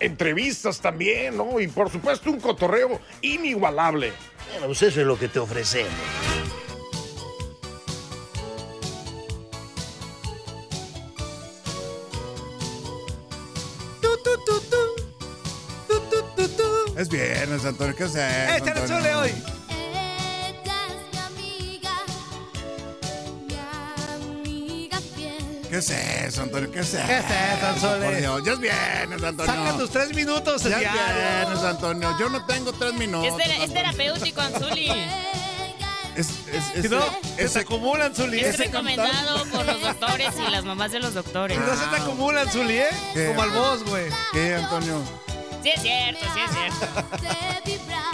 Entrevistas también, ¿no? Y por supuesto un cotorreo inigualable. Bueno, pues eso es lo que te ofrecemos. Es viernes, Antonio. ¿Qué haces? ¡Échale chule hoy! ¿Qué es eso, Antonio? ¿Qué es eso? ¿Qué es eso, Anzole? Por Dios, ya es viernes, Antonio. Saca tus tres minutos Ya es viernes, Antonio. Yo no tengo tres minutos. Es, tera- es terapéutico, Anzuli. Es, es, Si no, ese- se te acumulan, Zuli. Es recomendado por los doctores y las mamás de los doctores. No se te acumulan, Zuli, ¿eh? ¿Qué? Como al vos, güey. ¿Qué, Antonio? Sí es cierto, sí es cierto. Vibrar.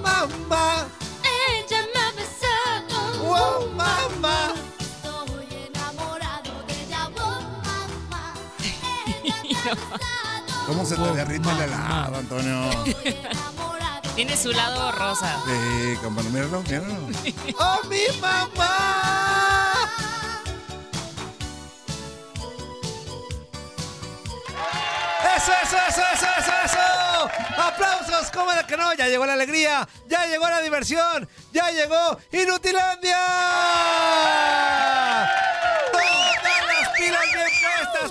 Mamá, Ella me ha besado. wow, mamá. ¿Cómo se te derrite el helado, Antonio? Tiene su lado rosa. Sí, compañero, míralo, míralo. ¡Oh, mi mamá! ¡Eso, eso, eso, eso, eso, eso! ¡Aplausos! ¿Cómo de que no? Ya llegó la alegría, ya llegó la diversión, ya llegó Inutilandia.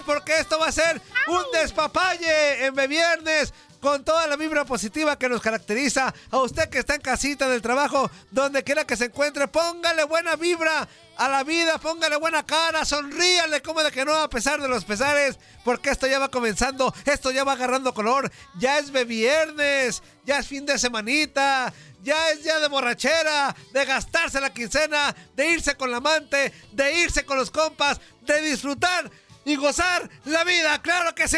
Porque esto va a ser un despapalle en Viernes con toda la vibra positiva que nos caracteriza. A usted que está en casita del trabajo, donde quiera que se encuentre, póngale buena vibra a la vida, póngale buena cara, sonríale como de que no a pesar de los pesares, porque esto ya va comenzando, esto ya va agarrando color, ya es viernes, ya es fin de semanita. Ya es día de borrachera, de gastarse la quincena, de irse con la amante, de irse con los compas, de disfrutar y gozar la vida, claro que sí.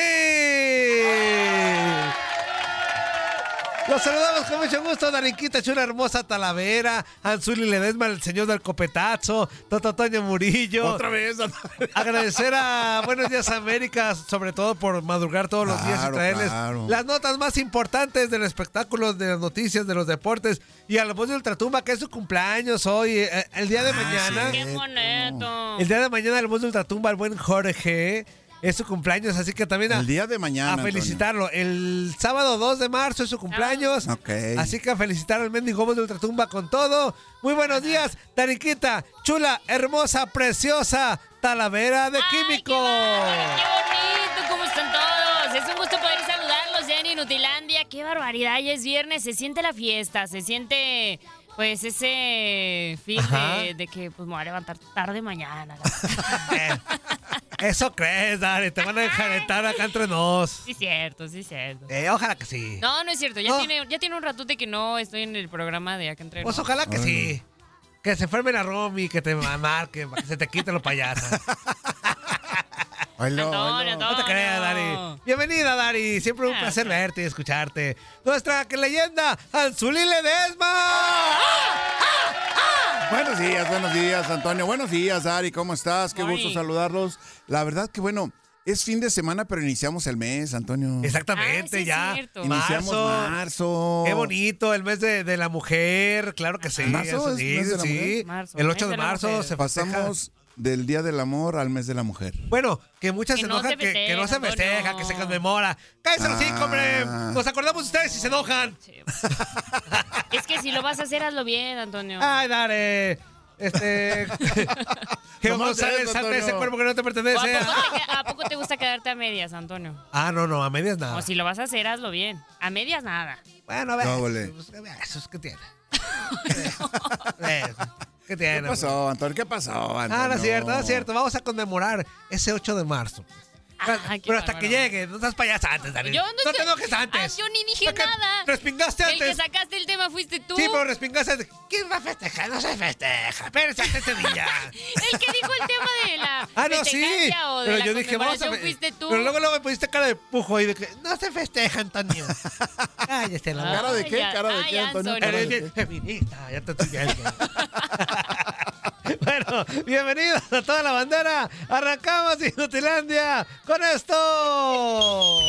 Los saludamos con mucho gusto, Darinquita, Chula Hermosa Talavera, Anzuli Ledesma, el señor del copetazo, Toto Toño Murillo. Otra vez. Agradecer a Buenos Días América, sobre todo por madrugar todos los días y traerles claro. las notas más importantes del espectáculo, de las noticias, de los deportes. Y a la voz de Ultratumba, que es su cumpleaños hoy, eh, el día de mañana. Qué bonito. El día de mañana, el voz de Ultratumba, el buen Jorge. Es su cumpleaños, así que también a, El día de mañana. a Antonio. felicitarlo. El sábado 2 de marzo es su cumpleaños. Ok. Así que a felicitar al mendigo voz de Ultratumba con todo. Muy buenos días, Tariquita, chula, hermosa, preciosa, Talavera de Ay, Químico. Qué, bárbaro, qué bonito, ¿cómo están todos? Es un gusto poder saludarlos ya en Inutilandia. Qué barbaridad, ya es viernes, se siente la fiesta, se siente pues ese fin de, de que pues me voy a levantar tarde mañana. Eso crees, Dari, te van a enjaretar acá entre nos. Sí, cierto, sí, cierto. Eh, ojalá que sí. No, no es cierto, ya, No. tiene, ya tiene un ratote que no estoy en el programa de acá entre Pues nos. ojalá que sí. Que se enferme la Romy, que te marque, para que se te quite los payasos. Oilo, Antonio, oilo. No te Antonio. creas, Dari. Bienvenida, Dari. Siempre un Ah, placer verte y escucharte. Nuestra que leyenda, Anzuli Ledesma. Buenos días, buenos días, Antonio. Buenos días, Ari. ¿Cómo estás? Qué gusto saludarlos. La verdad que bueno, es fin de semana, pero iniciamos el mes, Antonio. Exactamente, Ah, sí, ya. Iniciamos Marzo. marzo. Qué bonito, el mes de, de la mujer, claro que sí. ¿Marzo eso es sí, mes de la sí. mujer? Marzo, el mes 8 de de la marzo mujer. se festeja. Pasamos del Día del Amor al mes de la mujer. Bueno, que muchas Que se no enojan se que, que no se festeja, que se conmemora. ¡Cállate los cinco, hombre! Ah. Nos acordamos de ustedes si se enojan. Es que si lo vas a hacer, hazlo bien, Antonio. Ay, Dare. Este. que González salte de ese cuerpo que no te ¿O ¿A pertenece. poco, te, a poco te gusta quedarte a medias, Antonio? Ah, no, no, a medias nada. O si lo vas a hacer, hazlo bien. A medias nada. Bueno, a ver. No, vale. Eso es que tiene. ¿Qué tiene? ¿Qué pasó, Antonio? ¿Qué pasó, Antonio? Ah, no es cierto, no es cierto. Vamos a conmemorar ese 8 de marzo. Ah, Pero hasta bárbaro. que llegue, no estás payasa antes, Dani. Yo no te estoy- enojes antes. Ah, yo ni dije Porque nada. Respingaste El que antes. sacaste el tema fuiste tú. Sí, pero respingaste antes. ¿Quién va a festejar? No se festeja. Espérense hasta ese día. El que dijo el tema de la Ah, no, sí. o de Pero la yo dije, vamos a. fuiste tú. Pero luego, luego me pusiste cara de pujo ahí de que no se festeja, Antonio. Cállate la. ¿Cara de qué? ya. ¿Cara de Ay, qué, Antonio? Antonio. ¿Cara de Eres feminista, ya te estoy viendo. bueno, bienvenidos a toda la bandera. Arrancamos Inutilandia con esto.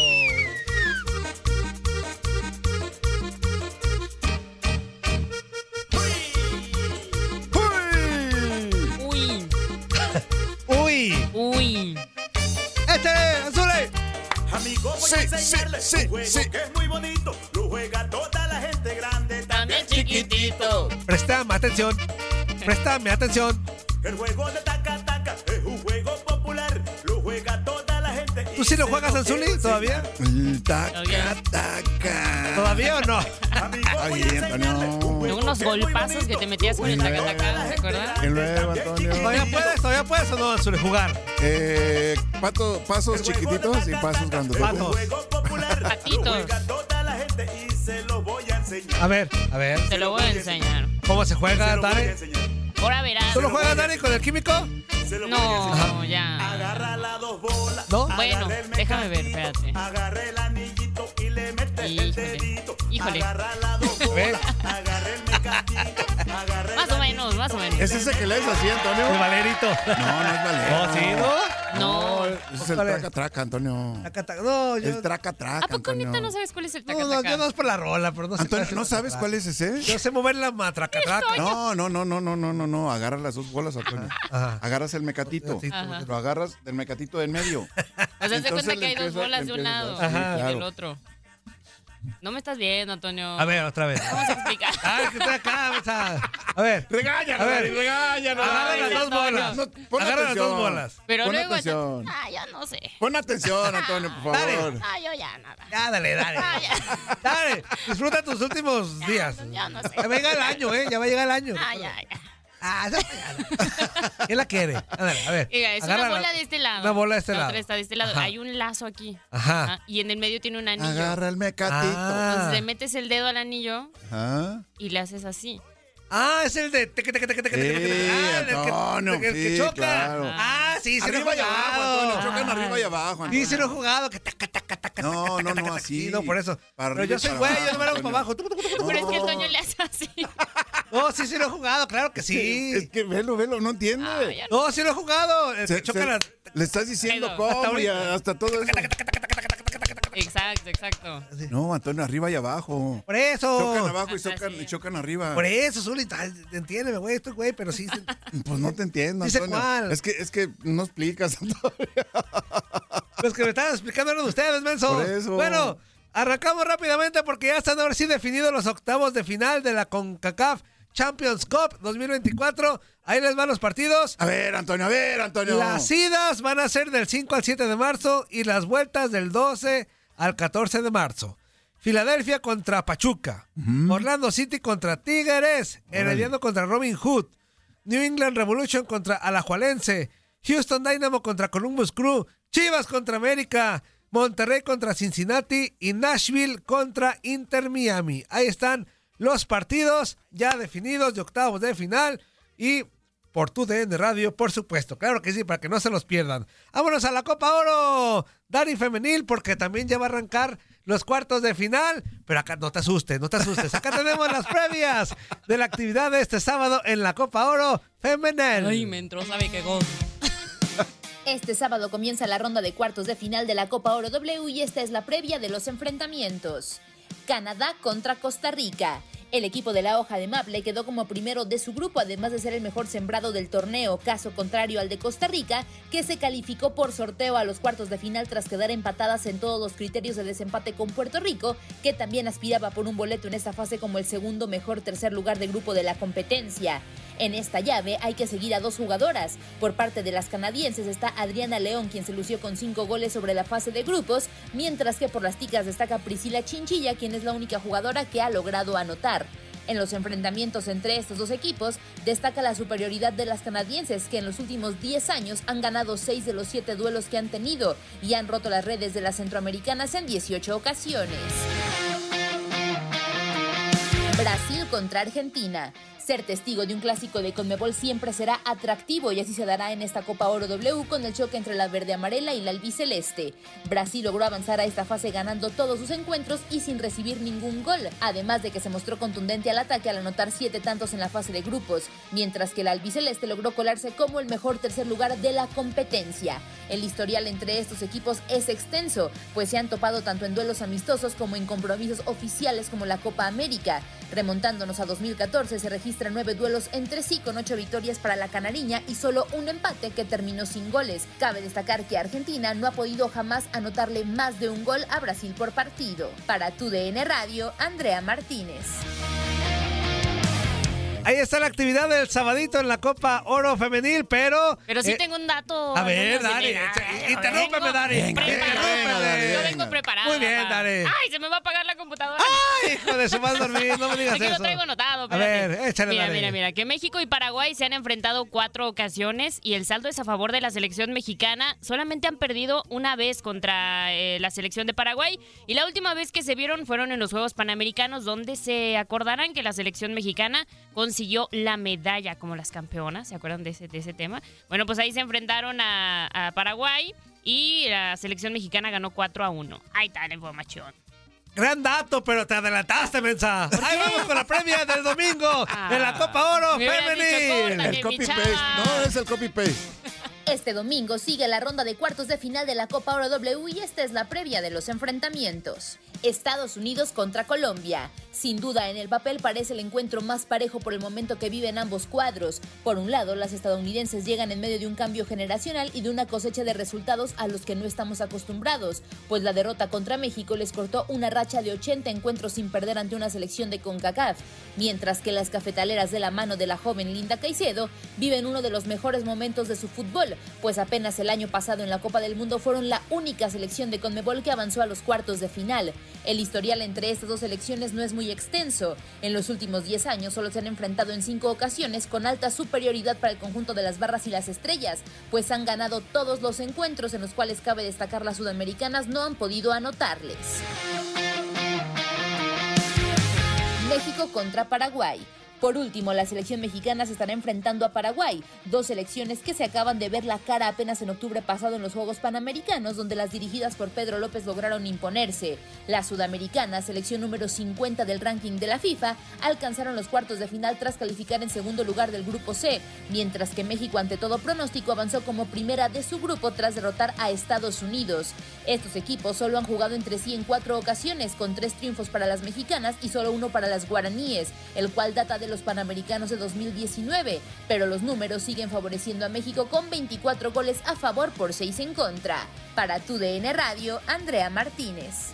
Uy, Uy, uy. este, Azule. Amigo, voy Sí, a enseñarles sí, sí, un juego sí. que es muy bonito. Lo juega toda la gente grande, También chiquitito. Préstame atención. Préstame atención. El juego de taca taca es un juego popular. Lo juega toda la gente. ¿Tú sí lo juegas, Anzuli, todavía? El Taca, Todavía. taca. ¿Todavía o no? Amigo, voy a Ay, enseñarles Antonio. Unos golpazos que te metías con el Muy tacataca, ¿te acuerdas? Y luego, Antonio. ¿Todavía puedes? ¿Todavía puedes o no, Azule, jugar? Eh, pato- pasos chiquititos y pasos grandes. Patos. Patitos. A ver, a ver. Te lo voy a enseñar. ¿Cómo se juega, lo Ahora verás. ¿Tú lo juegas, Dani, con el químico? Enseñar. No, ya. Agarra las dos bolas. ¿No? Bueno, el déjame ver, espérate. Agarra el anillito y le mete el Híjole, dedito. híjole. Agarra las dos ver. bolas. Agarra el mecatito. El Más o menos, más o menos. ¿Es ese que lees así, El Antonio? Valerito. No, no es Valero. Oh, ¿sí, no? No. Ese es el traca, traca, Antonio. No, yo... El traca, ¿A traca, poco Antonio. neta no sabes cuál es el No, no, tacataca? yo no es por la rola, pero no sé Antonio, ¿no sabes cuál es ese? Yo sé mover la matracatraca. No, no, no, no, no, no, no, no. Agarra las dos bolas, Antonio. Ajá. Agarras el mecatito. Ajá. Lo agarras del mecatito del medio. O sea, haz de Entonces cuenta que hay dos bolas de un a lado y del otro. No me estás viendo, Antonio. A ver, otra vez. Vamos a explicar. Ay, que estoy acá, o sea, A ver. Regáñalo, A ver. Dani, regáñalo. Agarra las dos bolas. No, pon Agarra las dos bolas. Pero Pon luego. atención. Ah, ya no sé. Pon atención, Antonio, por Dale. favor. Ah, yo ya nada. Ya, dale, dale. Ah, ya. Dale, disfruta tus últimos días. Ya no sé. Ya va a llegar el año, ¿eh? Ya va a llegar el año. Ah, ya, ya. Ah, ya, ya. ¿Quién la quiere? Ándale, a ver. Oiga, es Agarra una la- bola de este lado. Una bola de este La lado. otra está de este lado. Ajá. Hay un lazo aquí. Ajá. Ajá, Y en el medio tiene un anillo. Agarra el mecatito. Ah. Entonces le metes el dedo al anillo Ajá. y le haces así. Ah, es el de teque, teque, teque, teque, teque, teque, teque. Sí, Ah, el que- Antonio, el que, sí, choca. claro. Ah, sí, sí lo he Arriba y abajo, jugado. Antonio. Chocan arriba y abajo, Sí, sí lo he Antonio. jugado. Que taca, taca, taca, No, taca, no, taca, no, taca, así. sí, no, por eso. Para Pero arriba yo soy güey, yo no me lo hago para abajo. Tucu, tucu, tucu, tucu. Pero es que el No. Toño le hace así. No, sí, sí lo he jugado, claro que sí. Es que velo, velo, no entiende. Ah, no. No, sí lo he jugado. El Se- que choca se- las... Le estás diciendo cómo y hasta todo eso. Exacto, exacto. No, Antonio, arriba y abajo. Por eso. Chocan abajo y chocan, y chocan arriba. Por eso, Zuli. ay, Entiéndeme, güey. Estoy güey, pero sí. sí. Pues no te entiendo, Dice Antonio. cuál. Es que, es que no explicas, Antonio. Los que me estaban explicando eran ustedes, menso. Por eso. Bueno, arrancamos rápidamente porque ya están ahora sí definidos los octavos de final de la CONCACAF Champions Cup 2024. Ahí les van los partidos. A ver, Antonio, a ver, Antonio. Las idas van a ser del 5 al 7 de marzo y las vueltas del 12 al 14 de marzo. Filadelfia contra Pachuca. Orlando City contra Tigres. Herediano contra Robin Hood. New England Revolution contra Alajualense. Houston Dynamo contra Columbus Crew. Chivas contra América. Monterrey contra Cincinnati. Y Nashville contra Inter Miami. Ahí están los partidos ya definidos de octavos de final. Y por tu DN Radio, por supuesto. Claro que sí, para que no se los pierdan. Vámonos a la Copa Oro, Dani Femenil, porque también ya va a arrancar los cuartos de final. Pero acá no te asustes, no te asustes. Acá tenemos las previas de la actividad de este sábado en la Copa Oro Femenil. Ay, me entró, sabe qué gozo. Este sábado comienza la ronda de cuartos de final de la Copa Oro W y esta es la previa de los enfrentamientos. Canadá contra Costa Rica. El equipo de la hoja de Maple quedó como primero de su grupo, además de ser el mejor sembrado del torneo, caso contrario al de Costa Rica, que se calificó por sorteo a los cuartos de final tras quedar empatadas en todos los criterios de desempate con Puerto Rico, que también aspiraba por un boleto en esta fase como el segundo mejor tercer lugar de grupo de la competencia. En esta llave hay que seguir a dos jugadoras. Por parte de las canadienses está Adriana León, quien se lució con cinco goles sobre la fase de grupos, mientras que por las ticas destaca Priscila Chinchilla, quien es la única jugadora que ha logrado anotar. En los enfrentamientos entre estos dos equipos, destaca la superioridad de las canadienses, que en los últimos 10 años han ganado 6 de los 7 duelos que han tenido y han roto las redes de las centroamericanas en 18 ocasiones. Brasil contra Argentina. Ser testigo de un clásico de Conmebol siempre será atractivo y así se dará en esta Copa Oro W con el choque entre la verde amarela y la albiceleste. Brasil logró avanzar a esta fase ganando todos sus encuentros y sin recibir ningún gol, además de que se mostró contundente al ataque al anotar siete tantos en la fase de grupos, mientras que la albiceleste logró colarse como el mejor tercer lugar de la competencia. El historial entre estos equipos es extenso, pues se han topado tanto en duelos amistosos como en compromisos oficiales como la Copa América. Remontándonos a 2014 se registran nueve duelos entre sí con ocho victorias para la canariña y solo un empate que terminó sin goles. Cabe destacar que Argentina no ha podido jamás anotarle más de un gol a Brasil por partido. Para tu DN Radio, Andrea Martínez. Ahí está la actividad del sabadito en la Copa Oro Femenil, pero... Pero sí eh, tengo un dato. A ver, echa- interrúmpeme, preparada. Yo vengo preparada. Muy bien. Dari. Ay, se me va a apagar la computadora. Ay, hijo de su mal dormir, no me digas Aquí eso. lo traigo anotado. A ver, échale, Mira, Dari. mira, mira. Que México y Paraguay se han enfrentado cuatro ocasiones y el saldo es a favor de la selección mexicana. Solamente han perdido una vez contra eh, la selección de Paraguay y la última vez que se vieron fueron en los Juegos Panamericanos donde se acordarán que la selección mexicana consiguió la medalla como las campeonas. ¿Se acuerdan de ese, de ese tema? Bueno, pues ahí se enfrentaron a, a Paraguay y la selección mexicana ganó 4 a 1. Ahí está la información. Gran dato, pero te adelantaste, mensa. Ahí vamos con la premia del domingo en la Copa Oro Ah, Femenil. El mi copy chava. paste. No, es el copy paste. Este domingo sigue la ronda de cuartos de final de la Copa Oro W y esta es la previa de los enfrentamientos. Estados Unidos contra Colombia. Sin duda, en el papel parece el encuentro más parejo por el momento que viven ambos cuadros. Por un lado, las estadounidenses llegan en medio de un cambio generacional y de una cosecha de resultados a los que no estamos acostumbrados, pues la derrota contra México les cortó una racha de 80 encuentros sin perder ante una selección de CONCACAF, mientras que las cafetaleras de la mano de la joven Linda Caicedo viven uno de los mejores momentos de su fútbol, pues apenas el año pasado en la Copa del Mundo fueron la única selección de Conmebol que avanzó a los cuartos de final. El historial entre estas dos selecciones no es muy extenso. En los últimos 10 años solo se han enfrentado en 5 ocasiones con alta superioridad para el conjunto de las barras y las estrellas, pues han ganado todos los encuentros en los cuales cabe destacar las sudamericanas no han podido anotarles. México contra Paraguay. Por último, la selección mexicana se estará enfrentando a Paraguay, dos selecciones que se acaban de ver la cara apenas en octubre pasado en los Juegos Panamericanos, donde las dirigidas por Pedro López lograron imponerse. La sudamericana, selección número 50 del ranking de la FIFA, alcanzaron los cuartos de final tras calificar en segundo lugar del grupo C, mientras que México ante todo pronóstico avanzó como primera de su grupo tras derrotar a Estados Unidos. Estos equipos solo han jugado entre sí en cuatro ocasiones, con tres triunfos para las mexicanas y solo uno para las guaraníes, el cual data de los Panamericanos de 2019, pero los números siguen favoreciendo a México con 24 goles a favor por 6 en contra. Para tu DN Radio, Andrea Martínez.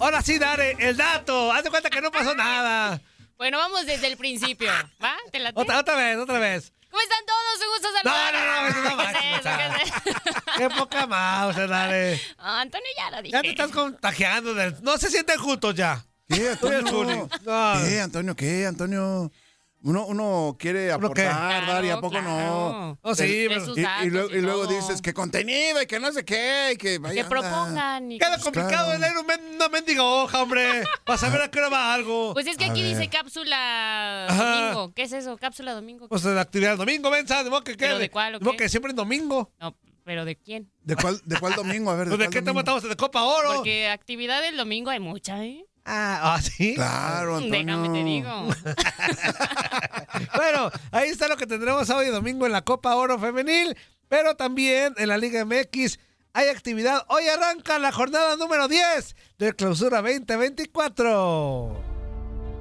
Ahora sí, Dare, el dato. Haz de cuenta que no pasó nada. Bueno, vamos desde el principio. ¿Va? ¿Te late? Otra, otra vez, otra vez. ¿Cómo están todos? Un gusto saludar. No, no, no, eso no ¿Qué? ¿Qué es eso? Qué poca mouse, Dare. Ah, Antonio ya lo dije. Ya te estás contagiando. del- No se sienten juntos ya. ¿Qué, Antonio? No. ¿Qué, Antonio? ¿Qué, Antonio? Uno, uno quiere aportar, dar y a poco no. claro. Oh, sí, El- pero- De sus y, y datos luego, y luego dices que contenido y que no sé qué. Y que vaya Que propongan. y- Queda complicado claro. el leer un men- una mendiga hoja, hombre. Para saber a qué hora va algo. Pues es que A aquí dice ver. cápsula Ajá. domingo. ¿Qué es eso? Cápsula domingo. Pues de la actividad del domingo, venza. De modo que ¿Pero quede. de cuál o modo qué? que siempre en domingo. No, pero ¿de quién? ¿De cuál, ¿De cuál domingo? A ver, ¿de, Pues, ¿De cuál qué tema estamos? ¿De Copa Oro? Porque actividad del domingo hay mucha, ¿eh? Ah, ¿ah, sí. Claro, Antonio. Déjame te digo. Bueno, ahí está lo que tendremos hoy domingo en la Copa Oro Femenil, pero también en la Liga MX hay actividad. Hoy arranca la jornada número 10 de Clausura 2024.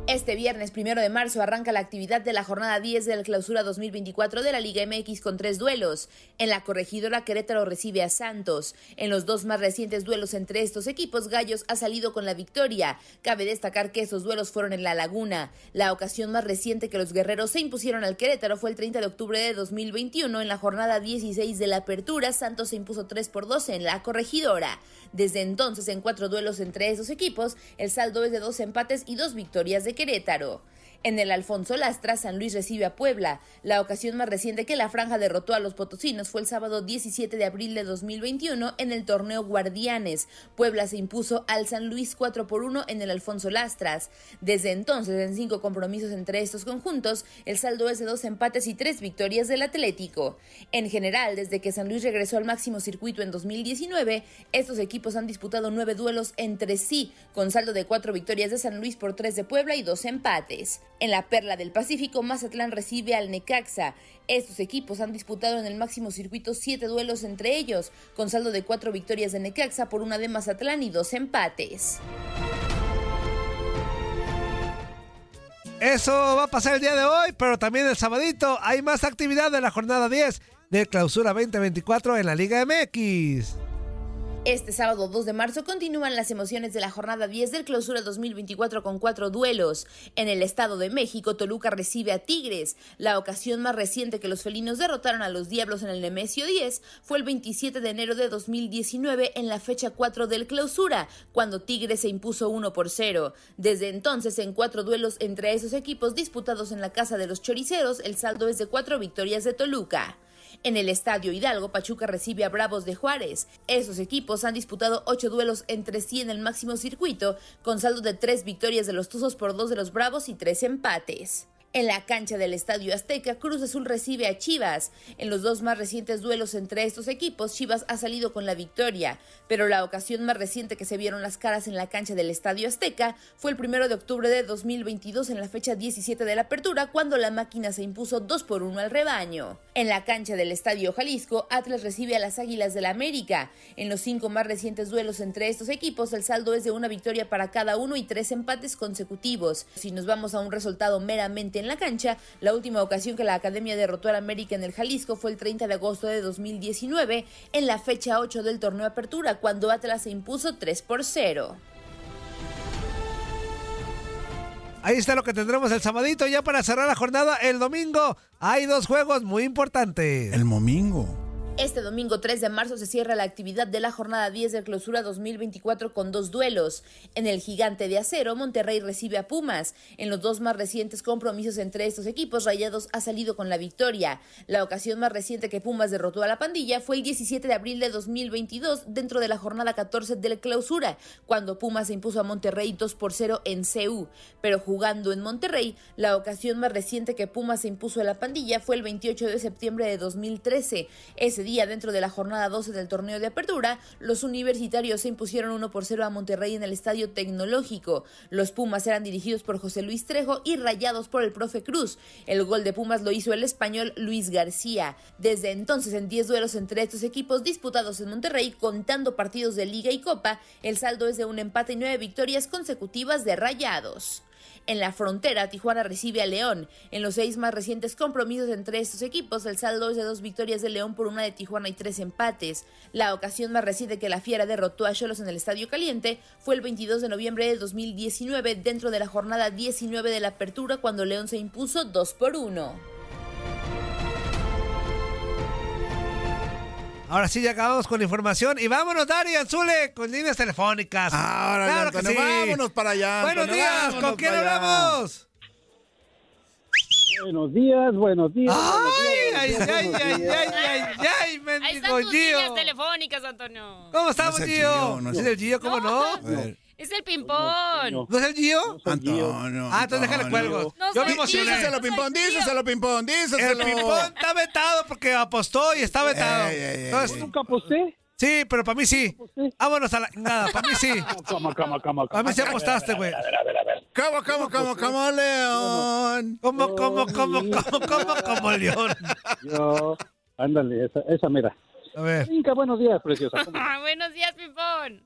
Este viernes primero de marzo arranca la actividad de la jornada 10 de la clausura 2024 de la Liga MX con tres duelos. En la corregidora Querétaro recibe a Santos. En los dos más recientes duelos entre estos equipos, Gallos ha salido con la victoria. Cabe destacar que esos duelos fueron en La Laguna. La ocasión más reciente que los guerreros se impusieron al Querétaro fue el 30 de octubre de 2021 en la jornada 16 de la apertura. Santos se impuso 3 por 2 en la corregidora. Desde entonces, en cuatro duelos entre esos equipos, el saldo es de dos empates y dos victorias de Querétaro. En el Alfonso Lastra, San Luis recibe a Puebla. La ocasión más reciente que la franja derrotó a los potosinos fue el sábado 17 de abril de 2021 en el torneo Guardianes. Puebla se impuso al San Luis 4 por 1 en el Alfonso Lastras. Desde entonces, en cinco compromisos entre estos conjuntos, el saldo es de dos empates y tres victorias del Atlético. En general, desde que San Luis regresó al máximo circuito en 2019, estos equipos han disputado nueve duelos entre sí, con saldo de cuatro victorias de San Luis por tres de Puebla y dos empates. En la Perla del Pacífico, Mazatlán recibe al Necaxa. Estos equipos han disputado en el máximo circuito siete duelos entre ellos, con saldo de cuatro victorias de Necaxa por una de Mazatlán y dos empates. Eso va a pasar el día de hoy, pero también el sabadito hay más actividad de la jornada 10 de Clausura 2024 en la Liga MX. Este sábado 2 de marzo continúan las emociones de la jornada 10 del clausura 2024 con cuatro duelos. En el Estado de México, Toluca recibe a Tigres. La ocasión más reciente que los felinos derrotaron a los Diablos en el Nemesio 10 fue el 27 de enero de 2019 en la fecha 4 del clausura, cuando Tigres se impuso 1 por 0. Desde entonces, en cuatro duelos entre esos equipos disputados en la Casa de los Choriceros, el saldo es de cuatro victorias de Toluca. En el Estadio Hidalgo, Pachuca recibe a Bravos de Juárez. Esos equipos han disputado ocho duelos entre sí en el máximo circuito, con saldo de tres victorias de los Tuzos por dos de los Bravos y tres empates. En la cancha del Estadio Azteca, Cruz Azul recibe a Chivas. En los dos más recientes duelos entre estos equipos, Chivas ha salido con la victoria, pero la ocasión más reciente que se vieron las caras en la cancha del Estadio Azteca fue el primero de octubre de 2022 en la fecha 17 de la apertura, cuando la máquina se impuso 2 por 1 al rebaño. En la cancha del Estadio Jalisco, Atlas recibe a las Águilas del la América. En los cinco más recientes duelos entre estos equipos, el saldo es de una victoria para cada uno y tres empates consecutivos. Si nos vamos a un resultado meramente en la cancha, la última ocasión que la Academia derrotó al América en el Jalisco fue el 30 de agosto de 2019, en la fecha 8 del torneo Apertura, cuando Atlas se impuso 3 por 0. Ahí está lo que tendremos el sabadito ya para cerrar la jornada el domingo. Hay dos juegos muy importantes. El momingo. Este domingo 3 de marzo se cierra la actividad de la jornada 10 de clausura 2024 con dos duelos. En el gigante de acero, Monterrey recibe a Pumas. En los dos más recientes compromisos entre estos equipos, Rayados ha salido con la victoria. La ocasión más reciente que Pumas derrotó a la pandilla fue el 17 de abril de 2022 dentro de la jornada 14 de la clausura, cuando Pumas se impuso a Monterrey 2 por 0 en CU. Pero jugando en Monterrey, la ocasión más reciente que Pumas se impuso a la pandilla fue el 28 de septiembre de 2013. Ese día, dentro de la jornada 12 del torneo de apertura, los universitarios se impusieron 1 por 0 a Monterrey en el Estadio Tecnológico. Los Pumas eran dirigidos por José Luis Trejo y rayados por el profe Cruz. El gol de Pumas lo hizo el español Luis García. Desde entonces, en 10 duelos entre estos equipos disputados en Monterrey, contando partidos de Liga y Copa, el saldo es de un empate y nueve victorias consecutivas de rayados. En la frontera, Tijuana recibe a León. En los seis más recientes compromisos entre estos equipos, el saldo es de dos victorias de León por una de Tijuana y tres empates. La ocasión más reciente que la Fiera derrotó a Cholos en el Estadio Caliente fue el 22 de noviembre de 2019 dentro de la jornada 19 de la apertura cuando León se impuso 2 por 1. Ahora sí, ya acabamos con la información. Y vámonos, Dari Anzule, con líneas telefónicas. Ahora, claro que Antonio, sí. vámonos para allá. Buenos Antonio, días, ¿con quién hablamos? Buenos días, buenos días. Ay, buenos ay, días, ay, buenos ay, días. ay, ay, ay, Ahí mendigo están tus Gio. líneas telefónicas, Antonio. ¿Cómo estamos, No es el Gio? Gio, no es ¿Es el- el Gio, cómo no? A ver, Es el ping-pong. ¿No es el Gio? Gio. Antonio. Ah, entonces déjale cuelgo. No Yo me emocioné. Díselo, pimpón, díselo, pimpón, El díselo. ping-pong está vetado porque apostó y está vetado. Ey, ey, ey, Entonces, ey. ¿Nunca aposté? sí, pero para mí sí. Vámonos a la... Nada, para mí sí. Cama, cama, cama, Para mí sí apostaste, güey. ¿Cómo, cómo, cómo, cómo, León? ¿Cómo, cómo, cómo, cómo, cómo, como león? Yo, ándale, esa, esa mira. A ver. Inca, buenos días, preciosa. ¿Cómo Ah, Buenos días, ping-pong.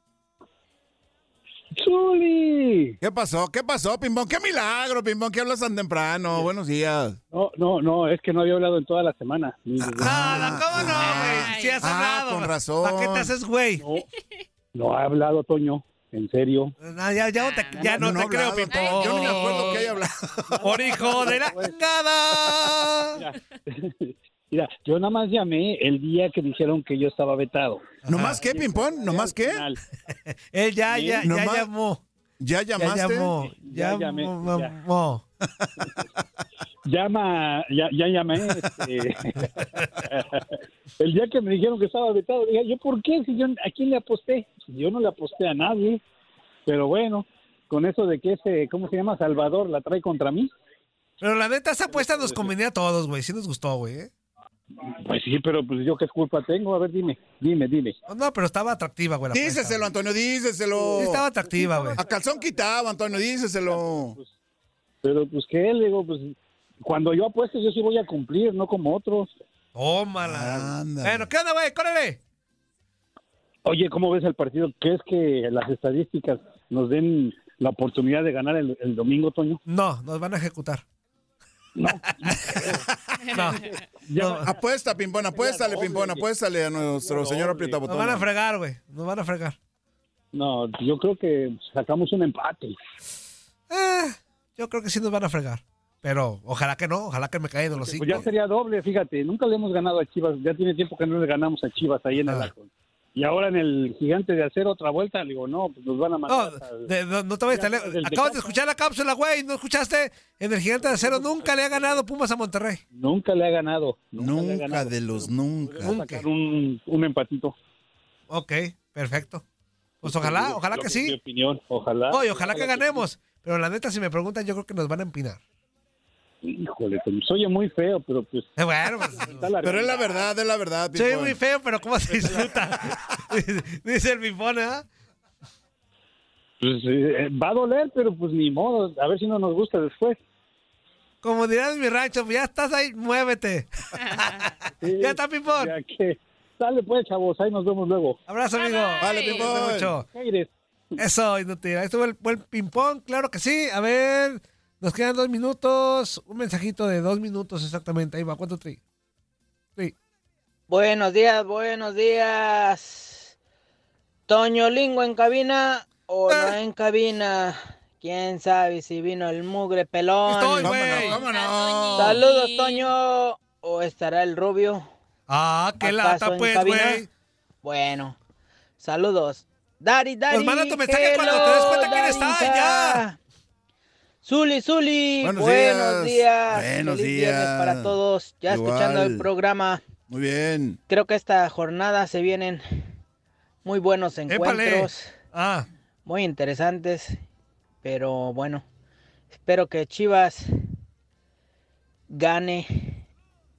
¡Zuli! ¿Qué pasó? ¿Qué pasó, Pimpón? ¡Qué milagro, Pimpón! ¿Qué hablas tan temprano? Buenos días. No, no, no, es que no había hablado en toda la semana. Ni- Ah, ¿cómo no, güey? Sí has Ah, hablado. con razón. ¿Para qué te haces, güey? No, no ha hablado, Toño. En serio. No, ya, ya no te, ya no No te ha creo, Pimpón. Yo ni me acuerdo que haya hablado. Por hijo de la chingada. Mira, yo nada más llamé el día que dijeron que yo estaba vetado. ¿No más qué, Pimpón? ¿No más qué? Él ya, ya, ya llamó. ¿Ya Ya llamaste? llamó. Ya Ya llamé, llamó. Llama, ya, ya llamé. este, el día que me dijeron que estaba vetado, dije, ¿yo por qué? Si yo, ¿A quién le aposté? Yo no le aposté a nadie. Pero bueno, con eso de que ese, ¿cómo se llama? Salvador la trae contra mí. Pero la neta, esa apuesta nos convenía a todos, güey. Sí nos gustó, güey. ¿eh? Pues sí, pero pues yo qué culpa tengo. A ver, dime, dime, dime. No, pero estaba atractiva, güey. Díceselo, Antonio, díceselo. Sí, estaba atractiva, güey. A calzón quitado, Antonio, díceselo. Pero pues que le digo, pues cuando yo apuesto yo sí voy a cumplir, no como otros. Tómala. Bueno, ¿qué onda, güey? ¡Córrele! Oye, ¿cómo ves el partido? ¿Crees que las estadísticas nos den la oportunidad de ganar el, el domingo, Toño? No, nos van a ejecutar. No. no. Apuesta, Pimpón, apuéstale, Pimpón, apuéstale a nuestro señor aprieta Nos van a fregar, güey. Nos van a fregar. No, yo creo que sacamos un empate. Eh, yo creo que sí nos van a fregar. Pero ojalá que no, ojalá que me caigan los Pues cinco. ya sería doble, fíjate. Nunca le hemos ganado a Chivas. Ya tiene tiempo que no le ganamos a Chivas ahí en el Akron. Y ahora en el gigante de hacer otra vuelta, le digo, no, pues nos van a No, mandar. al- de- no, no te vayas Acabas de escuchar la cápsula, güey. ¿No escuchaste? En el Gigante de Acero nunca le ha ganado Pumas a Monterrey. Nunca le ha ganado. ha Nunca ganado. de los nunca. Podemos sacar un, un empatito. Ok, perfecto. Pues ojalá, ojalá Lo que sí. opinión, ojalá. Oye, ojalá que ganemos. Pero la neta, si me preguntan, yo creo que nos van a empinar. Híjole, pues, se oye muy feo, pero pues. Eh, bueno, pues, Pero es la verdad, es la verdad, soy muy feo, pero ¿cómo se disfruta? Dice el pipón, ¿eh? Pues, eh, va a doler, pero pues ni modo. A ver si no nos gusta después. Como dirán en mi rancho, ya estás ahí, muévete. ya está, pipón. Ya que. Dale pues, chavos, ahí nos vemos luego. Abrazo, amigo. Vale, Pimpón. mucho. Eso, inútil. Ahí estuvo el buen ping-pong, claro que sí. A ver, nos quedan dos minutos. Un mensajito de dos minutos exactamente. Ahí va, ¿cuánto tri? Tri. Buenos días, buenos días. Toño Lingo en cabina o no en cabina. ¿Quién sabe si vino el mugre pelón? Estoy, ¿Cómo güey. no? ¿Cómo no? Saludos, Toño. ¿O estará el rubio? Ah, qué ¿Acaso lata, en pues, cabina? güey. Bueno, saludos. Dari, Dari. Pues manda tu mensaje cuando te des cuenta quién está, ya. Zuli, Zuli. Buenos Buenos, días. días. Buenos Feliz viernes días. para todos. Ya Igual. escuchando el programa. Muy bien. Creo que esta jornada se vienen muy buenos encuentros, Ah, muy interesantes, pero bueno, espero que Chivas gane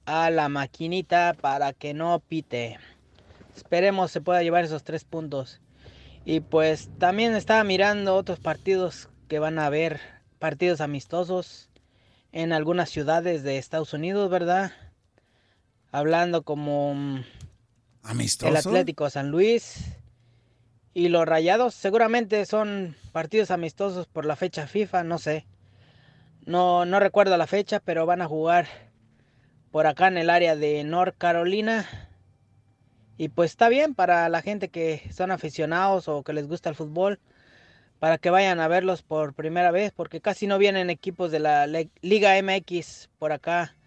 a la maquinita para que no pite. Esperemos se pueda llevar esos tres puntos. Y pues también estaba mirando otros partidos que van a haber, partidos amistosos en algunas ciudades de Estados Unidos, ¿verdad? Hablando como mm, ¿Amistoso? el Atlético San Luis y los Rayados seguramente son partidos amistosos por la fecha FIFA, no sé. No, no recuerdo la fecha, pero van a jugar por acá en el área de North Carolina. Y pues está bien para la gente que son aficionados o que les gusta el fútbol, para que vayan a verlos por primera vez, porque casi no vienen equipos de la Liga MX por acá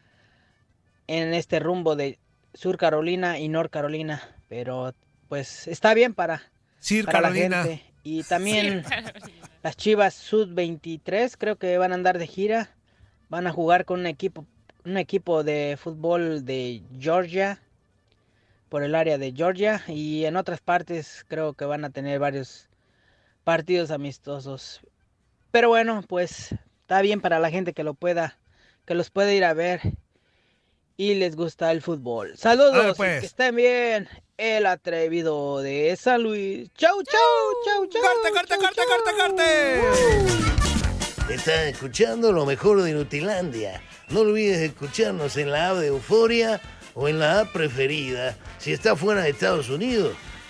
en este rumbo de Sur Carolina y North Carolina. Pero pues está bien para, Sir para la Carolina. gente. Y también las Chivas Sud 23 creo que van a andar de gira. Van a jugar con un equipo, un equipo de fútbol de Georgia, por el área de Georgia. Y en otras partes creo que van a tener varios partidos amistosos. Pero bueno, pues está bien para la gente que lo pueda, que los puede ir a ver y les gusta el fútbol. Saludos, pues. que estén bien. El atrevido de San Luis. Chau, chau, chau, chau. ¡Corte, corte, chau, corte, chau. corte, corte! Estás escuchando lo mejor de Nutilandia. No olvides escucharnos en la app de Euforia o en la app preferida si estás fuera de Estados Unidos.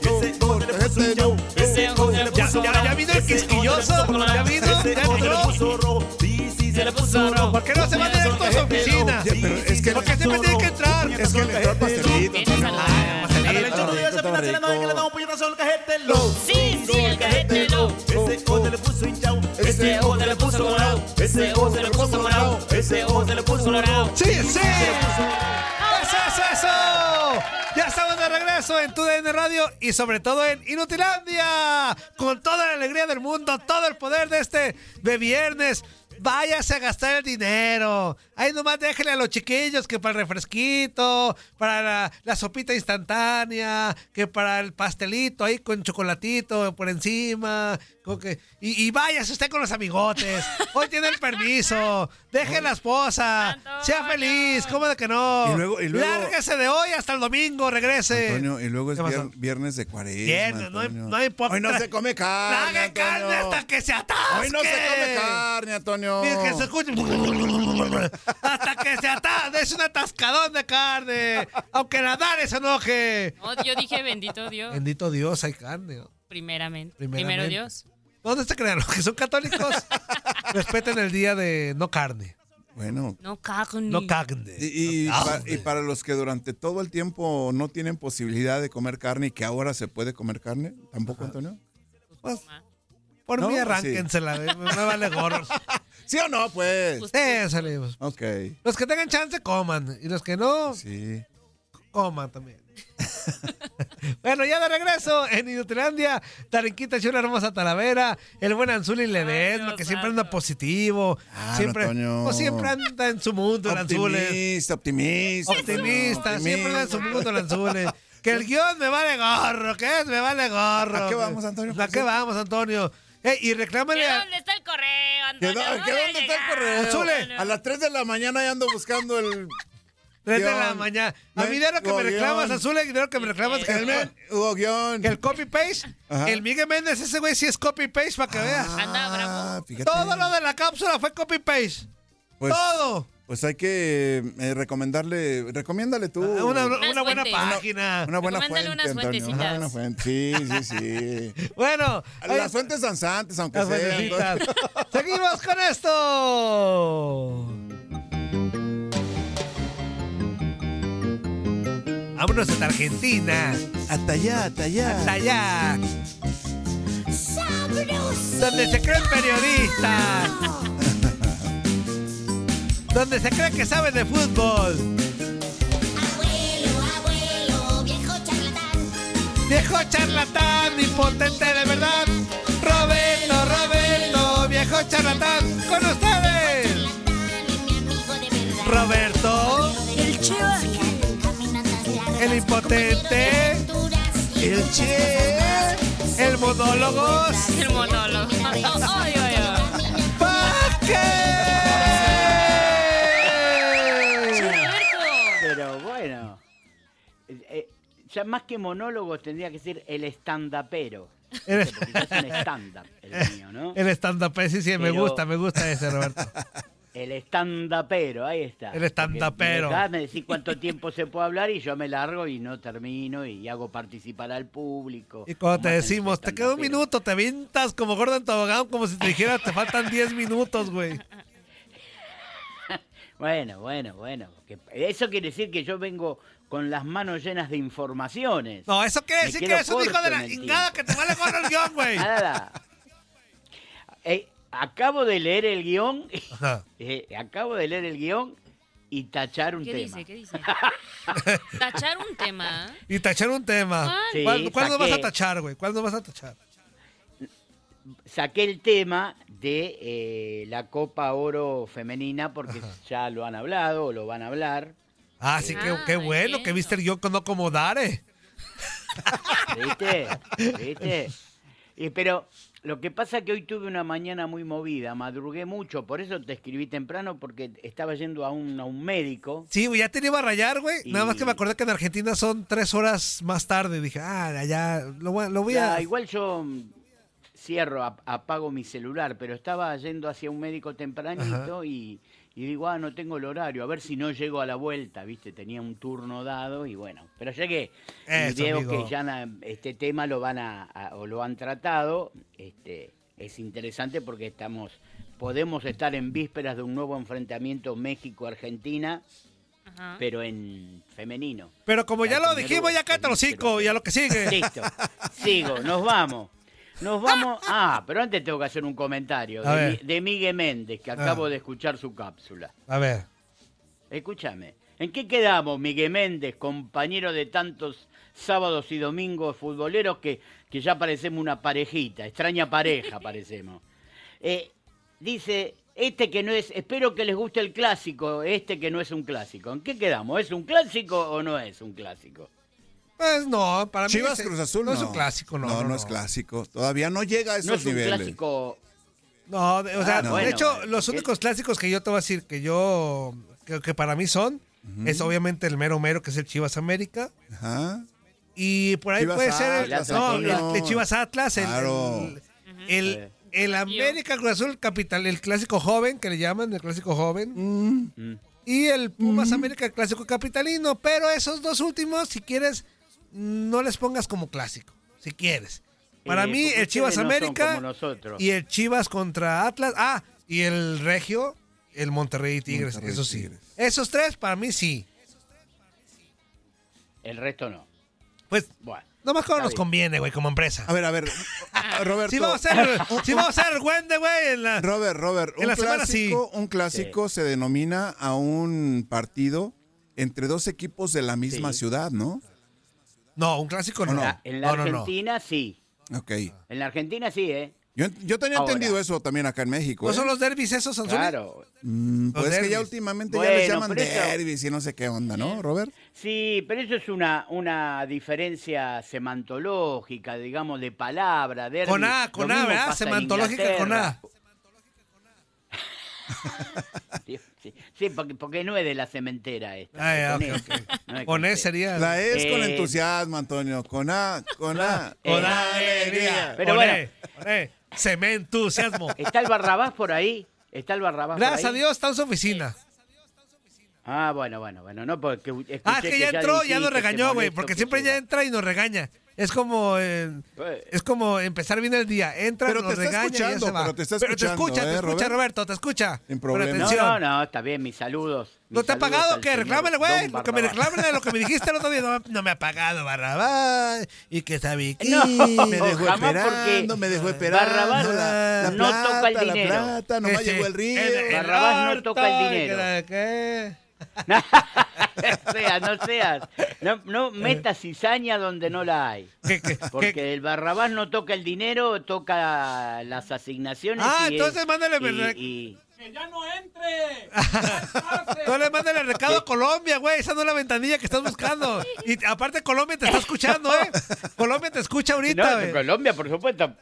¿Qué se sí, sí. Sí, sí, se. ¿Por qué no se va directo a su oficina? Ya, pero es que- Porque siempre tiene que entrar. Es que le el se que da un puñetazo al cajete. Sí, sí, el cajete, no. Ese gol le puso hinchao. Ese gol le puso. Ese se le puso. Ese se le puso. ¡Sí, sí! ¡Eso es eso! Ya estamos de regreso en TUDN Radio y sobre todo en Inutilandia. Con toda la alegría del mundo, todo el poder de este de viernes. Váyase a gastar el dinero. Ahí nomás déjenle a los chiquillos que para el refresquito, para la, la sopita instantánea, que para el pastelito ahí con chocolatito por encima. Que- y, y váyase usted con los amigotes. Hoy tiene el permiso. Deje la esposa. Sea feliz. ¿Cómo de que no? Y luego- y luego- Lárguese de hoy hasta el domingo. Regrese. Antonio, y luego es ¿Qué pasó? vier- viernes de cuaresma. Viernes, no hay- Antonio. no hay Hoy no se come carne. Trague carne Antonio. hasta que se atasque. Hoy no se come carne, Antonio. Que se escuche. Hasta que se atasque. Es un atascadón de carne. Aunque la Dare se enoje. No, yo dije bendito Dios. Bendito Dios, hay carne. ¿no? Primeramente. Primeramente. Primero Dios. ¿Dónde se crean? Los que son católicos respeten el día de no carne. Bueno. No carne. No carne. Y, No para los que durante todo el tiempo no tienen posibilidad de comer carne y que ahora se puede comer carne, ¿tampoco, Antonio? Pues, por No, mí sí. arránquensela. eh, Me, me vale gorro. ¿Sí o no, pues? Sí, salimos. Ok. Los que tengan chance, coman. Y los que no, Sí. coman también. bueno, ya de regreso en Inutilandia, Tarinquita Chula Hermosa Talavera, el buen Anzuli Ledesma, que siempre anda positivo. Ah, siempre, Antonio. o siempre anda en su mundo, el Anzule. Optimista, optimista. Optimista, siempre anda en su mundo, el Anzule. Que el guion me vale gorro, que es, me vale gorro. ¿A qué vamos, Antonio? ¿A qué vamos, Antonio? Ey, y reclámale ¿De a... dónde está el correo, ¿Que Antonio? no- voy a ¿Dónde está el correo? Anzule. A las 3 de la mañana ya ando buscando el... 3 de la mañana. A mí de lo que me guion. reclamas, Azul, y de lo que me reclamas que El men- Hugo guion. Que el copy-paste, Ajá. el Miguel Méndez, ese güey sí es copy-paste para que veas. Anda bravo. Ah, fíjate. Todo lo de la cápsula fue copy-paste. Pues- Todo. Pues hay que eh, recomendarle, recomiéndale tú. Ah, Una, una buena página. Una buena Recomiéndale fuente, unas Antonio. Una buena fuente. Sí, sí, sí. Bueno, Las fuentes danzantes, aunque las sean. Seguimos con esto. Vámonos hasta Argentina. Hasta allá, hasta allá. Hasta allá. Donde se creen periodistas. Donde se cree que saben de fútbol. Abuelo, abuelo, viejo charlatán. Viejo charlatán, impotente de verdad. Roberto, Roberto, viejo charlatán. Con ustedes. Charlatán es mi amigo de verdad. Roberto, El largas. El impotente, el che, el monólogos. El monólogo. Ay, ay, ay. Pero bueno, eh, eh, ya más que monólogo tendría que ser el stand-upero. El- es un stand-up el mío, ¿no? El stand-up, sí, sí, me gusta, me gusta ese, Roberto. El stand-upero, ahí está. El stand-upero. Porque Me, decís cuánto tiempo se puede hablar y yo me largo y no termino y hago participar al público. Y cuando te decimos, te queda un minuto, te vintas como gordo en tobogán, como si te dijera, te faltan 10 minutos, güey. Bueno, bueno, bueno. eso quiere decir que yo vengo con las manos llenas de informaciones. No, eso quiere Me decir que es un hijo de la en el ingada que te vale con el guion, güey. Nada. Eh, acabo de leer el guion. Eh, acabo de leer el guion y tachar un ¿Qué tema. dice? ¿Qué dice? Tachar un tema. Y tachar un tema. Sí, ¿Cuál, cuál no vas a tachar, güey? ¿Cuál no vas a tachar? Saqué el tema de eh, la Copa Oro Femenina porque ya lo han hablado o lo van a hablar. Ah, sí, qué, qué bueno que viste el guion con no como Dare. ¿Viste? ¿Viste? Y, pero lo que pasa es que hoy tuve una mañana muy movida, madrugué mucho, por eso te escribí temprano porque estaba yendo a un, a un médico. Sí, ya te iba a rayar, güey. Y- Nada más que me acordé que en Argentina son tres horas más tarde. Dije, ah, ya, lo voy, a- lo voy a... Ya, igual yo mm, cierro, ap- apago mi celular, pero estaba yendo hacia un médico tempranito y, y digo, ah, no tengo el horario, a ver si no llego a la vuelta, ¿viste? Tenía un turno dado y bueno, pero llegué. y Eso, veo amigo. que ya na- este tema lo van a, a- o lo han tratado, este es interesante porque estamos podemos estar en vísperas de un nuevo enfrentamiento México-Argentina, pero en femenino. Pero como ya lo dijimos, ya cállate los cinco y a lo que sigue. Listo. Sigo, nos vamos. Nos vamos. Ah, pero antes tengo que hacer un comentario A de, ver. De Miguel Méndez, que acabo Ah. de escuchar su cápsula. A ver. Escúchame. ¿En qué quedamos, Miguel Méndez, compañero de tantos sábados y domingos futboleros que, que ya parecemos una parejita, extraña pareja parecemos? Eh, dice, este que no es, espero que les guste el clásico, este que no es un clásico. ¿En qué quedamos? ¿Es un clásico o no es un clásico? Pues no, para mí Chivas Cruz Azul no no. es un clásico, no. No, no, no es clásico. Todavía no llega a esos No es un niveles. clásico No, de- o sea, Ah, de bueno, hecho, bueno, los ¿qué? únicos clásicos que yo te voy a decir que yo, que, que para mí son, es obviamente el mero mero, que es el Chivas América. Ajá. Y por ahí Chivas puede ser el, Atlas, no, Antonio. el de Chivas Atlas, el, Claro. el, el- el América Cruz Azul Capital, el clásico joven, que le llaman el clásico joven. Mm. Y el Pumas América, el clásico capitalino. Pero esos dos últimos, si quieres, no les pongas como clásico, si quieres. Para Eh, mí, el Chivas no América como nosotros. y el Chivas contra Atlas. Ah, y el Regio, el Monterrey Tigres, Monterrey eso sí. Tigres. Esos tres, para mí sí. El resto no. Pues, Bueno. nomás cuando Está nos conviene, güey, como empresa. A ver, a ver. Roberto. Si vamos a hacer, si vamos a hacer el Wende, güey, en la... Robert, Robert, En un la semana sí. clásico, un clásico se denomina a un partido entre dos equipos de la misma Sí. ciudad, ¿no? No, un clásico no. no? En la No, no, no. Argentina sí. Ok. En la Argentina sí, ¿eh? Yo, yo tenía Ahora. entendido eso también acá en México. ¿No ¿eh? son los derbis esos, Sansoni? Claro. Mm, pues es que ya últimamente ya les llaman derbis y no sé qué onda, ¿no, Robert? Sí, pero eso es una, una diferencia semantológica, digamos, de palabra. derbi. Con A, Lo con A, ¿verdad? Semantológica con A. Sí, porque, porque no es de la cementera esta. Ah, ya, con ok, E, ok. no es Con E sería... La es con Eh, entusiasmo, Antonio. Con A, con A. Con Eh, alegría. Pero con bueno. E, con E. Se me entusiasmo. ¿Está el Barrabás por ahí? ¿Está el Barrabás por Gracias a ahí? Dios está en su oficina. Ah, bueno, bueno, bueno, no porque Ah, es que ya entró, ya nos dijiste, regañó, te güey, molesto porque que siempre ya entra y nos regaña. Es como eh, Pues, es como empezar bien el día. Entra, Pero nos te está regaña y ya escuchando, se va. pero te está te escuchando, escucha, te ¿eh, escucha, Robert? Roberto, te escucha. Sin problema. No, no, no, está bien, mis saludos. ¿No mis te ha pagado? ¿Qué? Reclámale, güey. Lo que me reclamen lo que me dijiste el otro día. No, no me ha pagado, Barrabás. Y que sabe qué. No, me dejó esperando, me dejó esperando. Barrabás la, la no plata, toca el la dinero. plata, nomás Ese, llegó el río. el- el Barrabás no toca el que dinero. la- ¿qué? no seas, no seas. No, no metas cizaña donde no la hay. ¿Qué, qué, Porque qué? el Barrabás no toca el dinero, toca las asignaciones. Ah, y entonces es- mándale y- re- y- No le mandes el recado a Colombia, güey. Esa no es la ventanilla que estás buscando. Y aparte Colombia te está escuchando, ¿eh? Colombia te escucha ahorita, No. Colombia, por supuesto.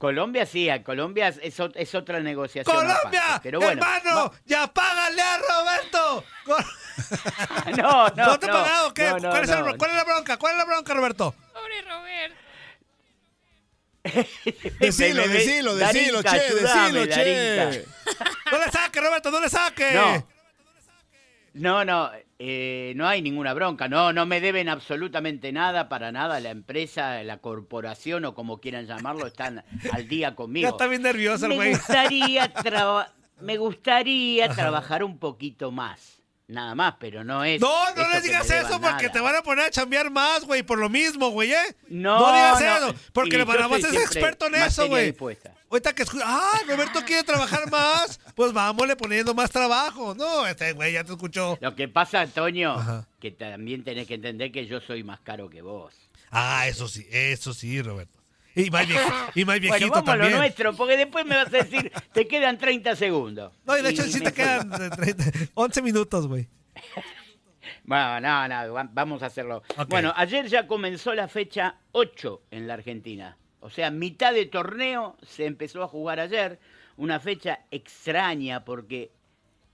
Colombia sí, a Colombia es, es otra negociación. ¡Colombia! aparte, Pero bueno, ¡Hermano! ¡Ya págale a Roberto! No, no, ¿No te no, pagado? ¿Qué? no, no, ¿Cuál, es el- no. cuál es la bronca? ¿Cuál es la bronca, Roberto? Pobre Robert. Decilo, me- decilo, Darinka, decilo, che, ayúdame, decilo, che. ¡No le saque, Roberto! ¡No le saque! No. No, no, eh, no hay ninguna bronca. No, no me deben absolutamente nada, para nada. La empresa, la corporación o como quieran llamarlo, están al día conmigo. Ya está bien nervioso el Me güey. gustaría trabajar. me gustaría trabajar un poquito más. Nada más, pero no es. No, no le digas me eso porque nada. te van a poner a chambear más, güey, por lo mismo, güey, ¿eh? No, digas no. eso, porque Barrabás yo es experto en eso, güey. Ahorita que escucha, ah, Roberto quiere trabajar más, pues vámonos poniendo más trabajo. No, este güey ya te escuchó. Lo que pasa, Antonio, que también tenés que entender que yo soy más caro que vos. Ah, eso sí, eso sí, Roberto. Y más, vieji- y más viejito bueno, vamos a también. lo nuestro, porque después me vas a decir, te quedan 30 segundos. No, y de hecho Y sí te quedan eh, 30 11 minutos, güey. Bueno, no, no, va- vamos a hacerlo. Bueno, ayer ya comenzó la fecha 8 en la Argentina. O sea, mitad de torneo se empezó a jugar ayer. Una fecha extraña porque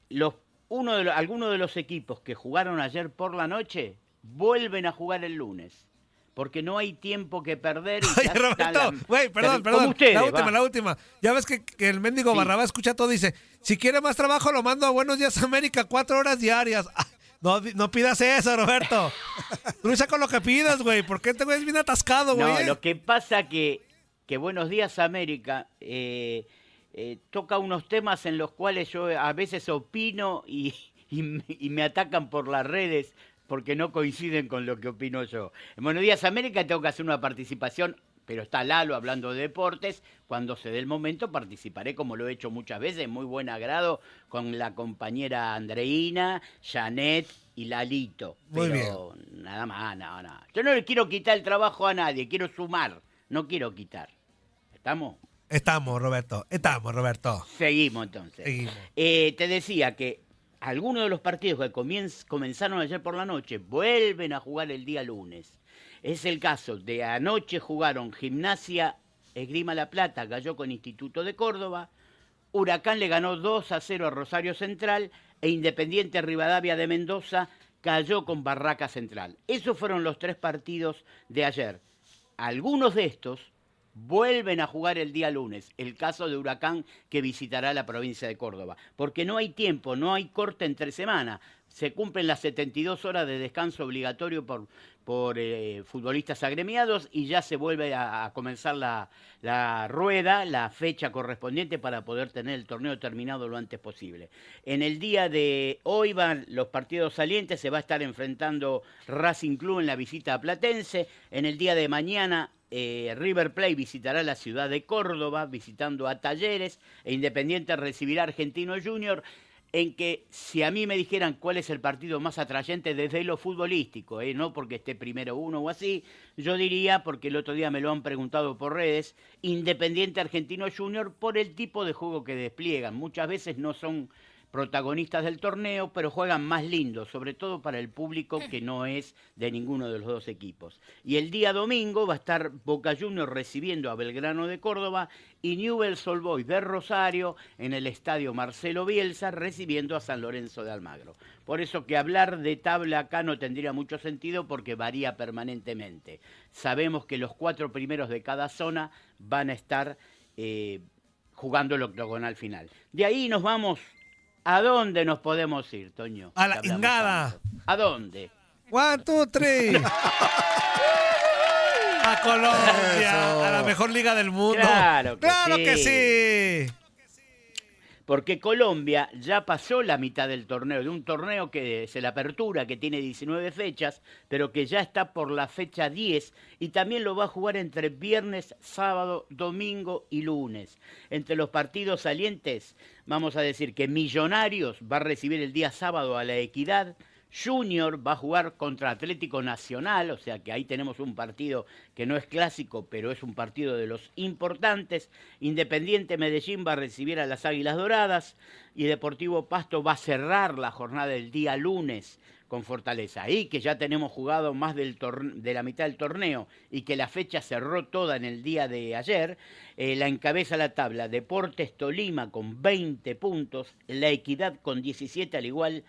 los, uno de los, algunos de los equipos que jugaron ayer por la noche vuelven a jugar el lunes. Porque no hay tiempo que perder. Y está Roberto, güey, perdón, perdón. ustedes, la última, va. la última. Ya ves que, que el mendigo Sí. Escucha todo y dice, si quiere más trabajo lo mando a Buenos Días América, cuatro horas diarias. No, no pidas eso, Roberto. Lucha con lo que pidas, güey. ¿Por qué te ves bien atascado, güey? No, lo que pasa que, que Buenos Días América eh, eh, toca unos temas en los cuales yo a veces opino y, y me- y me atacan por las redes porque no coinciden con lo que opino yo. En Buenos Días América tengo que hacer una participación, pero está Lalo hablando de deportes. Cuando se dé el momento participaré, como lo he hecho muchas veces, en muy buen agrado, con la compañera Andreina, Janet y Lalito. Muy pero nada más, no, no. Yo no le quiero quitar el trabajo a nadie, quiero sumar, no quiero quitar. ¿Estamos? Estamos, Roberto. Estamos, Roberto. Seguimos entonces. Seguimos. Eh, te decía que algunos de los partidos que comenzaron ayer por la noche vuelven a jugar el día lunes. Es el caso de anoche jugaron Gimnasia Esgrima La Plata, cayó con Instituto de Córdoba, Huracán le ganó 2 a 0 a Rosario Central e Independiente Rivadavia de Mendoza cayó con Barraca Central. Esos fueron los tres partidos de ayer. Algunos de estos vuelven a jugar el día lunes. El caso de Huracán que visitará la provincia de Córdoba. Porque no hay tiempo, no hay corte entre semana. Se cumplen las 72 horas de descanso obligatorio por, por eh, futbolistas agremiados y ya se vuelve a, comenzar la, la rueda, la fecha correspondiente para poder tener el torneo terminado lo antes posible. En el día de hoy van los partidos salientes, se va a estar enfrentando Racing Club en la visita a Platense. En el día de mañana eh, River Plate visitará la ciudad de Córdoba, visitando a Talleres, e Independiente recibirá a Argentino Junior, en que si a mí me dijeran cuál es el partido más atrayente desde lo futbolístico, eh, no porque esté primero uno o así, yo diría, porque el otro día me lo han preguntado por redes, Independiente Argentino Junior por el tipo de juego que despliegan. Muchas veces no son protagonistas del torneo, pero juegan más lindo, sobre todo para el público que no es de ninguno de los dos equipos. Y el día domingo va a estar Boca Juniors recibiendo a Belgrano de Córdoba y Newell's Old Boys de Rosario en el estadio Marcelo Bielsa recibiendo a San Lorenzo de Almagro. Por eso que hablar de tabla acá no tendría mucho sentido porque varía permanentemente. Sabemos que los cuatro primeros de cada zona van a estar eh, jugando el octogonal final. De ahí nos vamos. ¿A dónde nos podemos ir, Toño? A la ingada. ¿A dónde? One, two, three. A Colombia, Eso. a la mejor liga del mundo. Claro que Claro sí. que sí. Porque Colombia ya pasó la mitad del torneo, de un torneo que es la apertura, que tiene 19 fechas, pero que ya está por la fecha 10 y también lo va a jugar entre viernes, sábado, domingo y lunes. Entre los partidos salientes, vamos a decir que Millonarios va a recibir el día sábado a la Equidad, Junior va a jugar contra Atlético Nacional, o sea que ahí tenemos un partido que no es clásico, pero es un partido de los importantes. Independiente Medellín va a recibir a las Águilas Doradas y Deportivo Pasto va a cerrar la jornada del día lunes con Fortaleza. Ahí que ya tenemos jugado más del de la mitad del torneo y que la fecha cerró toda en el día de ayer, eh, la encabeza la tabla Deportes Tolima con 20 puntos, La Equidad con 17 al igual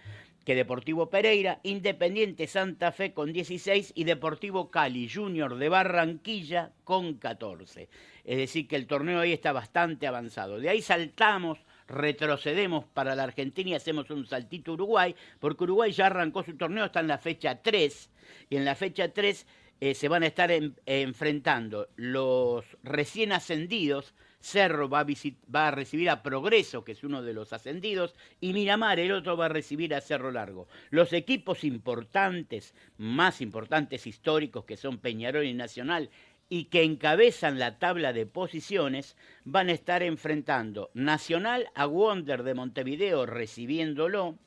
que Deportivo Pereira, Independiente Santa Fe con 16 y Deportivo Cali Junior de Barranquilla con 14. Es decir, que el torneo ahí está bastante avanzado. De ahí saltamos, retrocedemos para la Argentina y hacemos un saltito a Uruguay, porque Uruguay ya arrancó su torneo, está en la fecha 3 y en la fecha 3 eh, se van a estar en- enfrentando los recién ascendidos Cerro va a, recibir a Progreso, que es uno de los ascendidos, y Miramar, el otro, va a recibir a Cerro Largo. Los equipos importantes, más importantes históricos, que son Peñarol y Nacional, y que encabezan la tabla de posiciones, van a estar enfrentando Nacional a Wonder de Montevideo recibiéndolo,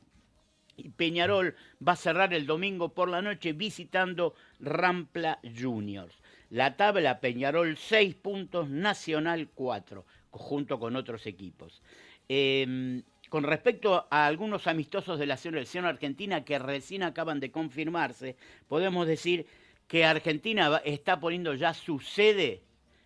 y Peñarol va a cerrar el domingo por la noche visitando Rampla Juniors. La tabla Peñarol 6 puntos, Nacional 4, junto con otros equipos. Eh, con respecto a algunos amistosos de la selección argentina que recién acaban de confirmarse, podemos decir que Argentina está poniendo ya su sede,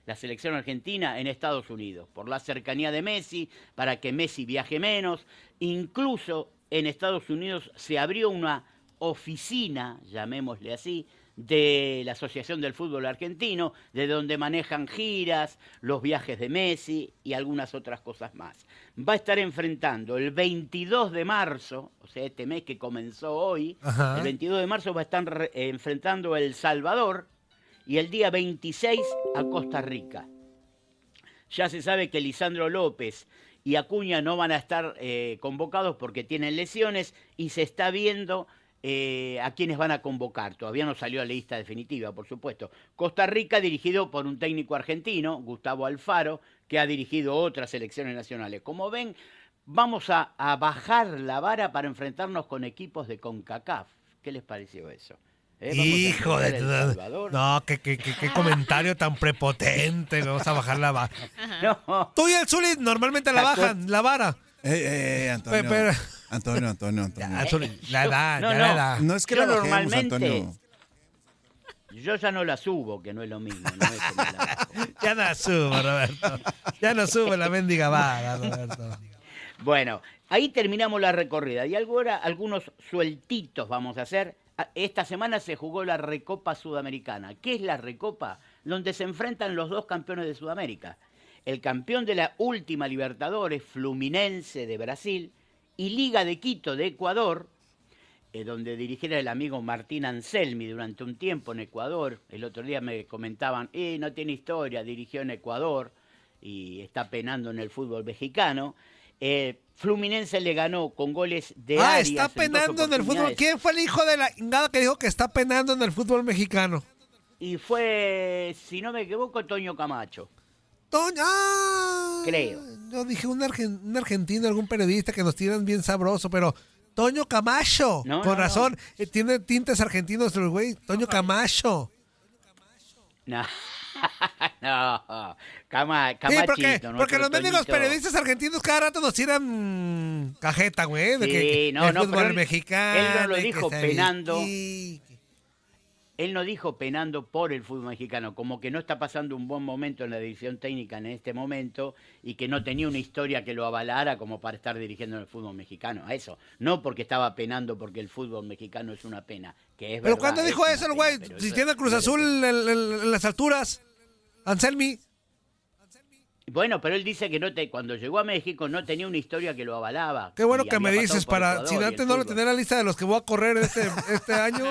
la selección argentina, en Estados Unidos, por la cercanía de Messi, para que Messi viaje menos. Incluso en Estados Unidos se abrió una oficina, llamémosle así, de la Asociación del Fútbol Argentino, de donde manejan giras, los viajes de Messi y algunas otras cosas más. Va a estar enfrentando el 22 de marzo, o sea, este mes que comenzó hoy, Ajá. el 22 de marzo va a estar eh, enfrentando a El Salvador y el día 26 a Costa Rica. Ya se sabe que Lisandro López y Acuña no van a estar eh, convocados porque tienen lesiones y se está viendo eh, a quienes van a convocar. Todavía no salió la lista definitiva, por supuesto. Costa Rica dirigido por un técnico argentino, Gustavo Alfaro, que ha dirigido otras selecciones nacionales. Como ven, vamos a, a bajar la vara para enfrentarnos con equipos de CONCACAF. ¿Qué les pareció eso? ¿Eh? Hijo de tu-. No, qué, qué, qué- qué comentario tan prepotente. Vamos a bajar la vara. No. Tú y el Zuli normalmente la bajan, la vara. Eh, eh, Antonio. Pe- pero- Antonio, Antonio, Antonio. Ya, Zuli, la edad, No, ya no. la edad. No es que Yo la bajemos, normalmente- Antonio. Yo ya no la subo, que no es lo mismo. no es que la. Ya no subo, Roberto. Ya no sube la mendiga vara, Roberto. Bueno, ahí terminamos la recorrida. Y ahora algunos sueltitos vamos a hacer. A- Esta semana se jugó la Recopa Sudamericana. ¿Qué es la Recopa? Donde se enfrentan los dos campeones de Sudamérica. El campeón de la última Libertadores, Fluminense de Brasil, y Liga de Quito de Ecuador, eh, donde dirigiera el amigo Martín Anselmi durante un tiempo en Ecuador. El otro día me comentaban, eh, no tiene historia, dirigió en Ecuador y está penando en el fútbol mexicano. Eh, Fluminense le ganó con goles de Ah, Arias está penando en el fútbol. ¿Quién fue el hijo de la ingada que dijo que está penando en el fútbol mexicano? Y fue, si no me equivoco, Toño Camacho. Toño, ah, Creo. Yo dije un, argen- un argentino, algún periodista que nos tiran bien sabroso, pero Toño Camacho, No, con no, razón, eh, tiene tintes argentinos el güey, Toño Camacho. No, no, Cama, Sí, porque, los Toñito. periodistas argentinos cada rato nos tiran cajeta, güey, de Sí, que, no, el no, fútbol él- mexicano. él no lo dijo penando. Él no dijo penando por el fútbol mexicano, como que no está pasando un buen momento en la división técnica en este momento y que no tenía una historia que lo avalara como para estar dirigiendo en el fútbol mexicano. A eso, no porque estaba penando porque el fútbol mexicano es una pena, que es Pero verdad, ¿cuándo es dijo eso el güey? Si tiene Cruz Azul debe en, en- en las alturas. Anselmi. Bueno, pero él dice que no te, cuando llegó a México no tenía una historia que lo avalaba. Qué bueno que me dices para, si antes no lo tenía en la lista de los que voy a correr este, este año.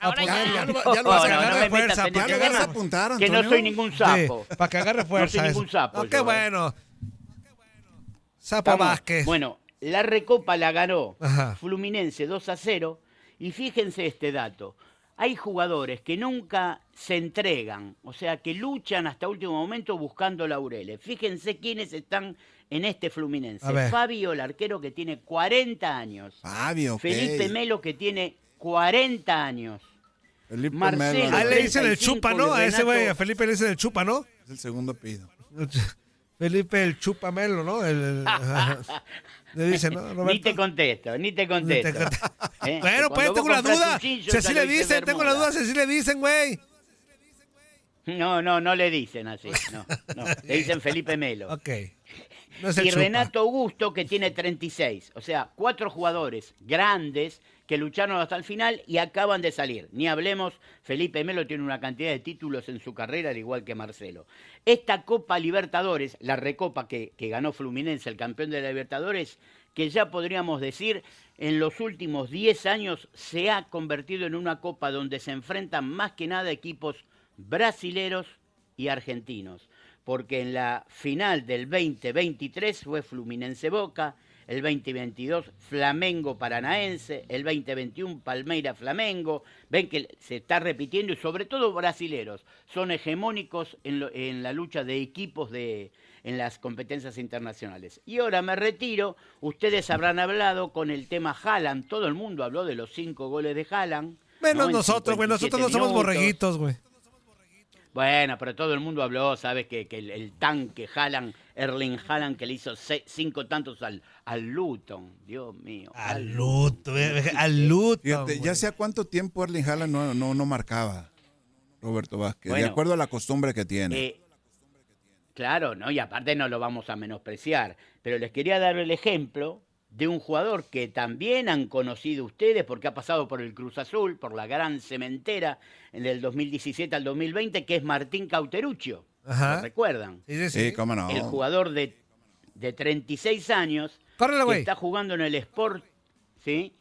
Ahora ya. Ya lo, No, ya lo no, vas a no agarrar metas fuerza, para Ya ese lo vas a tema, apuntar, Que no soy ningún sapo. Sí, para que agarre fuerza. ningún eso. sapo No, yo, qué ¿eh? bueno. Sapo Vázquez. Bueno, la Recopa la ganó Ajá. Fluminense 2 a 0. Y fíjense este dato. Hay jugadores que nunca se entregan, o sea, que luchan hasta último momento buscando laureles. Fíjense quiénes están en este Fluminense. Fabio, el arquero que tiene 40 años. Fabio, ok. Felipe Melo, que tiene 40 años. Felipe Marcelo. Melo, A él le dicen el 35 chupa, ¿no? A ese güey, a Felipe le dicen el chupa, ¿no? Es el segundo pido. Felipe el chupamelo, ¿no? El. le dicen, ¿no? Ni te contesto, ni te Ni te contesto. ¿Eh? Bueno, pues tengo la duda. Si así le dicen, tengo la duda si así le dicen, güey. No, no, no le dicen así. No, no. Le dicen Felipe Melo. Ok. No y. Renato Augusto, que tiene 36. O sea, cuatro jugadores grandes que lucharon hasta el final y acaban de salir. Ni hablemos, Felipe Melo tiene una cantidad de títulos en su carrera, al igual que Marcelo. Esta Copa Libertadores, la recopa que, que ganó Fluminense, el campeón de la Libertadores, que ya podríamos decir en los últimos 10 años se ha convertido en una copa donde se enfrentan más que nada equipos brasileros y argentinos. Porque en la final del 2023 fue Fluminense Boca, el 2022 Flamengo Paranaense, el 2021 Palmeira Flamengo. Ven que se está repitiendo y sobre todo brasileros son hegemónicos en, lo- en la lucha de equipos de, en las competencias internacionales. Y ahora me retiro, ustedes habrán hablado con el tema Haaland, todo el mundo habló de los cinco goles de Haaland. Menos ¿no? En nosotros, güey. Nosotros no 57 somos minutos. borreguitos, güey. Bueno, pero todo el mundo habló, sabes que, que el, el tanque Haaland, Erling Haaland, que le hizo cinco tantos al, al Luton. Dios mío. Al Luton, al Luton. Fíjate, ya sea cuánto tiempo Erling Haaland no, no, no marcaba Roberto Vázquez, Bueno. de acuerdo a la costumbre que tiene. Eh, claro, ¿no? Y aparte no lo vamos a menospreciar. Pero les quería dar el ejemplo de un jugador que también han conocido ustedes porque ha pasado por el Cruz Azul, por la gran cementera en el 2017 al 2020, que es Martín Cauteruccio. Ajá. ¿Lo recuerdan? Sí, sí, Sí, sí. cómo no. El jugador de, de 36 años Córrele, que güey. está jugando en el Sport, ¿sí?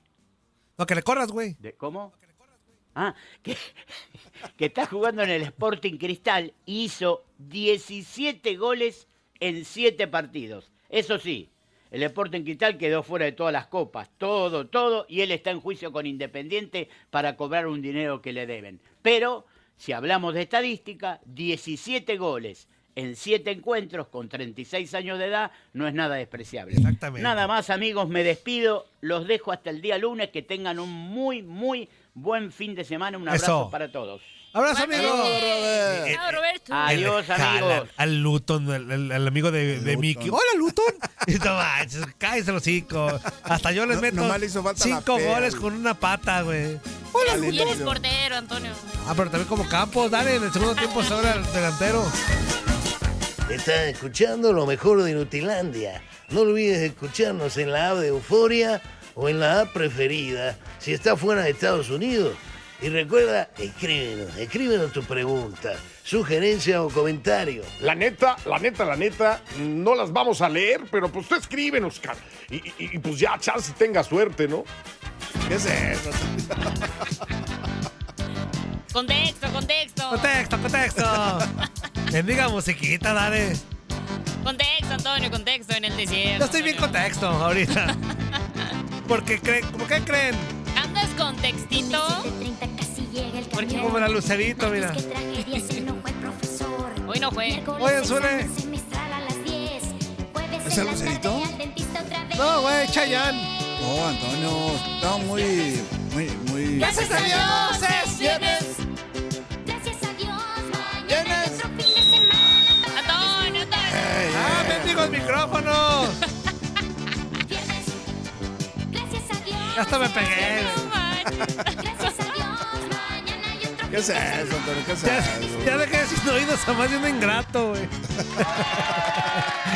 No, que le corras, güey. ¿De, ¿Cómo? Ah, que, que está jugando en el Sporting Cristal y hizo 17 goles en 7 partidos. Eso sí, el Sporting Cristal quedó fuera de todas las copas, todo, todo, y él está en juicio con Independiente para cobrar un dinero que le deben. Pero, si hablamos de estadística, 17 goles en 7 encuentros con 36 años de edad no es nada despreciable. Exactamente. Nada más, amigos, me despido. Los dejo hasta el día lunes. Que tengan un muy, muy buen fin de semana. Un abrazo Eso. para todos. Abrazo, amigo. Igualmente. Chao, Roberto. Adiós, amigos. Al Luton, el amigo de, de Luton. Mickey. Hola, Luton. Cállese los hocico. Hasta yo les meto nomás le hizo falta la cinco goles güey. con una pata, güey. Hola, Dale, Y eres portero, Antonio. Ah, pero también como Campos, dale, en el segundo tiempo se abre el delantero. Estás escuchando lo mejor de Nutilandia. No olvides escucharnos en la app de Euforia o en la app preferida si estás fuera de Estados Unidos. Y recuerda, escríbenos, escríbenos tu pregunta, sugerencia o comentario. La neta, la neta, la neta, no las vamos a leer, pero pues tú escríbenos, cara. Y, y- y, pues ya, chance tenga suerte, ¿no? ¿Qué es eso? Contexto, contexto. Contexto, contexto. Bendiga musiquita, dale. Contexto, Antonio, contexto en el desierto. Yo estoy bien Antonio. contexto ahorita. Porque creen, ¿cómo que creen? ¿Andas con textito? Porque como la lucerito, mira. Hoy no fue. Oye, Zule. ¿Es el lucerito? No, güey, Chayanne. No, Antonio, estaba muy, muy, muy... Gracias a Dios es viernes. Antonio, Antonio. Ah, bendigo micrófonos. Ya hasta me pegué. ¿Qué es eso, Antonio? ¿Qué es Ya, eso? ya dejé sin oídos a más de un ingrato, güey.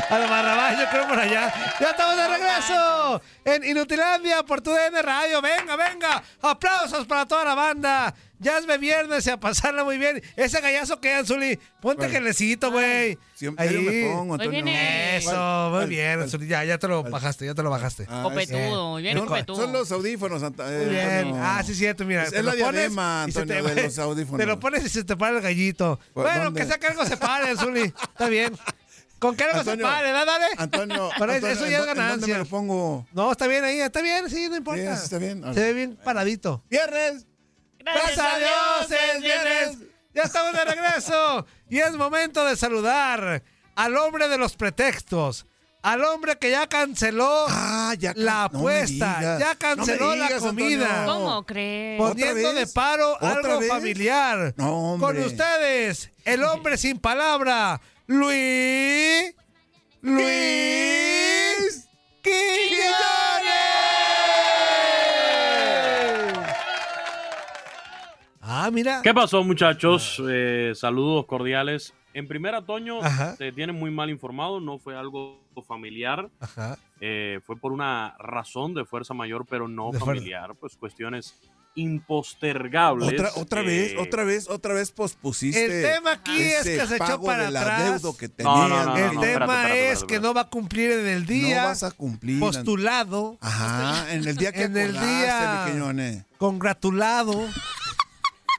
A la Barrabás, yo creo por allá. Ya estamos de regreso en Inutilandia por tu DN Radio. Venga, venga. Aplausos para toda la banda. Ya es viernes y a pasarla muy bien. Ese gallazo que Anzuli. Ponte ¿Cuál? gelecito, güey. Siempre yo me pongo, Antonio. viene- Eso, ¿Cuál? muy ¿Cuál? bien, ¿Cuál? Anzuli. Ya, ya te lo bajaste, ya te lo bajaste. Ah, Copetudo, muy bien son, copetudo. son los audífonos, eh, Muy bien. Antonio. Ah, sí, cierto, mira. Es te la lo pones diadema, y se Antonio, te- de los audífonos. Te lo pones y se te para el gallito. ¿Por Bueno, dónde? que sea que algo se pare, Zuli. Está bien. Con algo Antonio, se pare, ¿verdad? Dale. Antonio, Pero Antonio, eso ya ¿en es en ¿Dónde me ganancia. lo pongo? No, está bien ahí, está bien, sí, no importa. Sí, así está bien. Se ve bien paradito. Viernes. Gracias a Dios, es viernes. Ya estamos de regreso. Y es momento de saludar al hombre de los pretextos. Al hombre que ya canceló Ah, ya can- la no apuesta. ya No me canceló la digas, comida. Antonio. ¿Cómo crees? Poniendo ¿Otra de paro ¿Otra algo vez? familiar. No, hombre. Con ustedes, el hombre sin palabra, Luis. Luis. Quiñones. Ah, mira. ¿Qué pasó, muchachos? Eh, saludos cordiales. En primera, Toño, Ajá. te tienen muy mal informado. No fue algo familiar. Ajá. Eh, fue por una razón de fuerza mayor, pero no De fuerza. familiar. Pues cuestiones impostergables. Otra, otra eh, vez, otra vez, otra vez pospusiste. El tema aquí es que se echó para atrás. adeudo que No, tenías. no, no, el no, tema espérate, espérate, es espérate, que no va a cumplir en el día No vas a cumplir. postulado, Ajá, en el día que En el día- congratulado.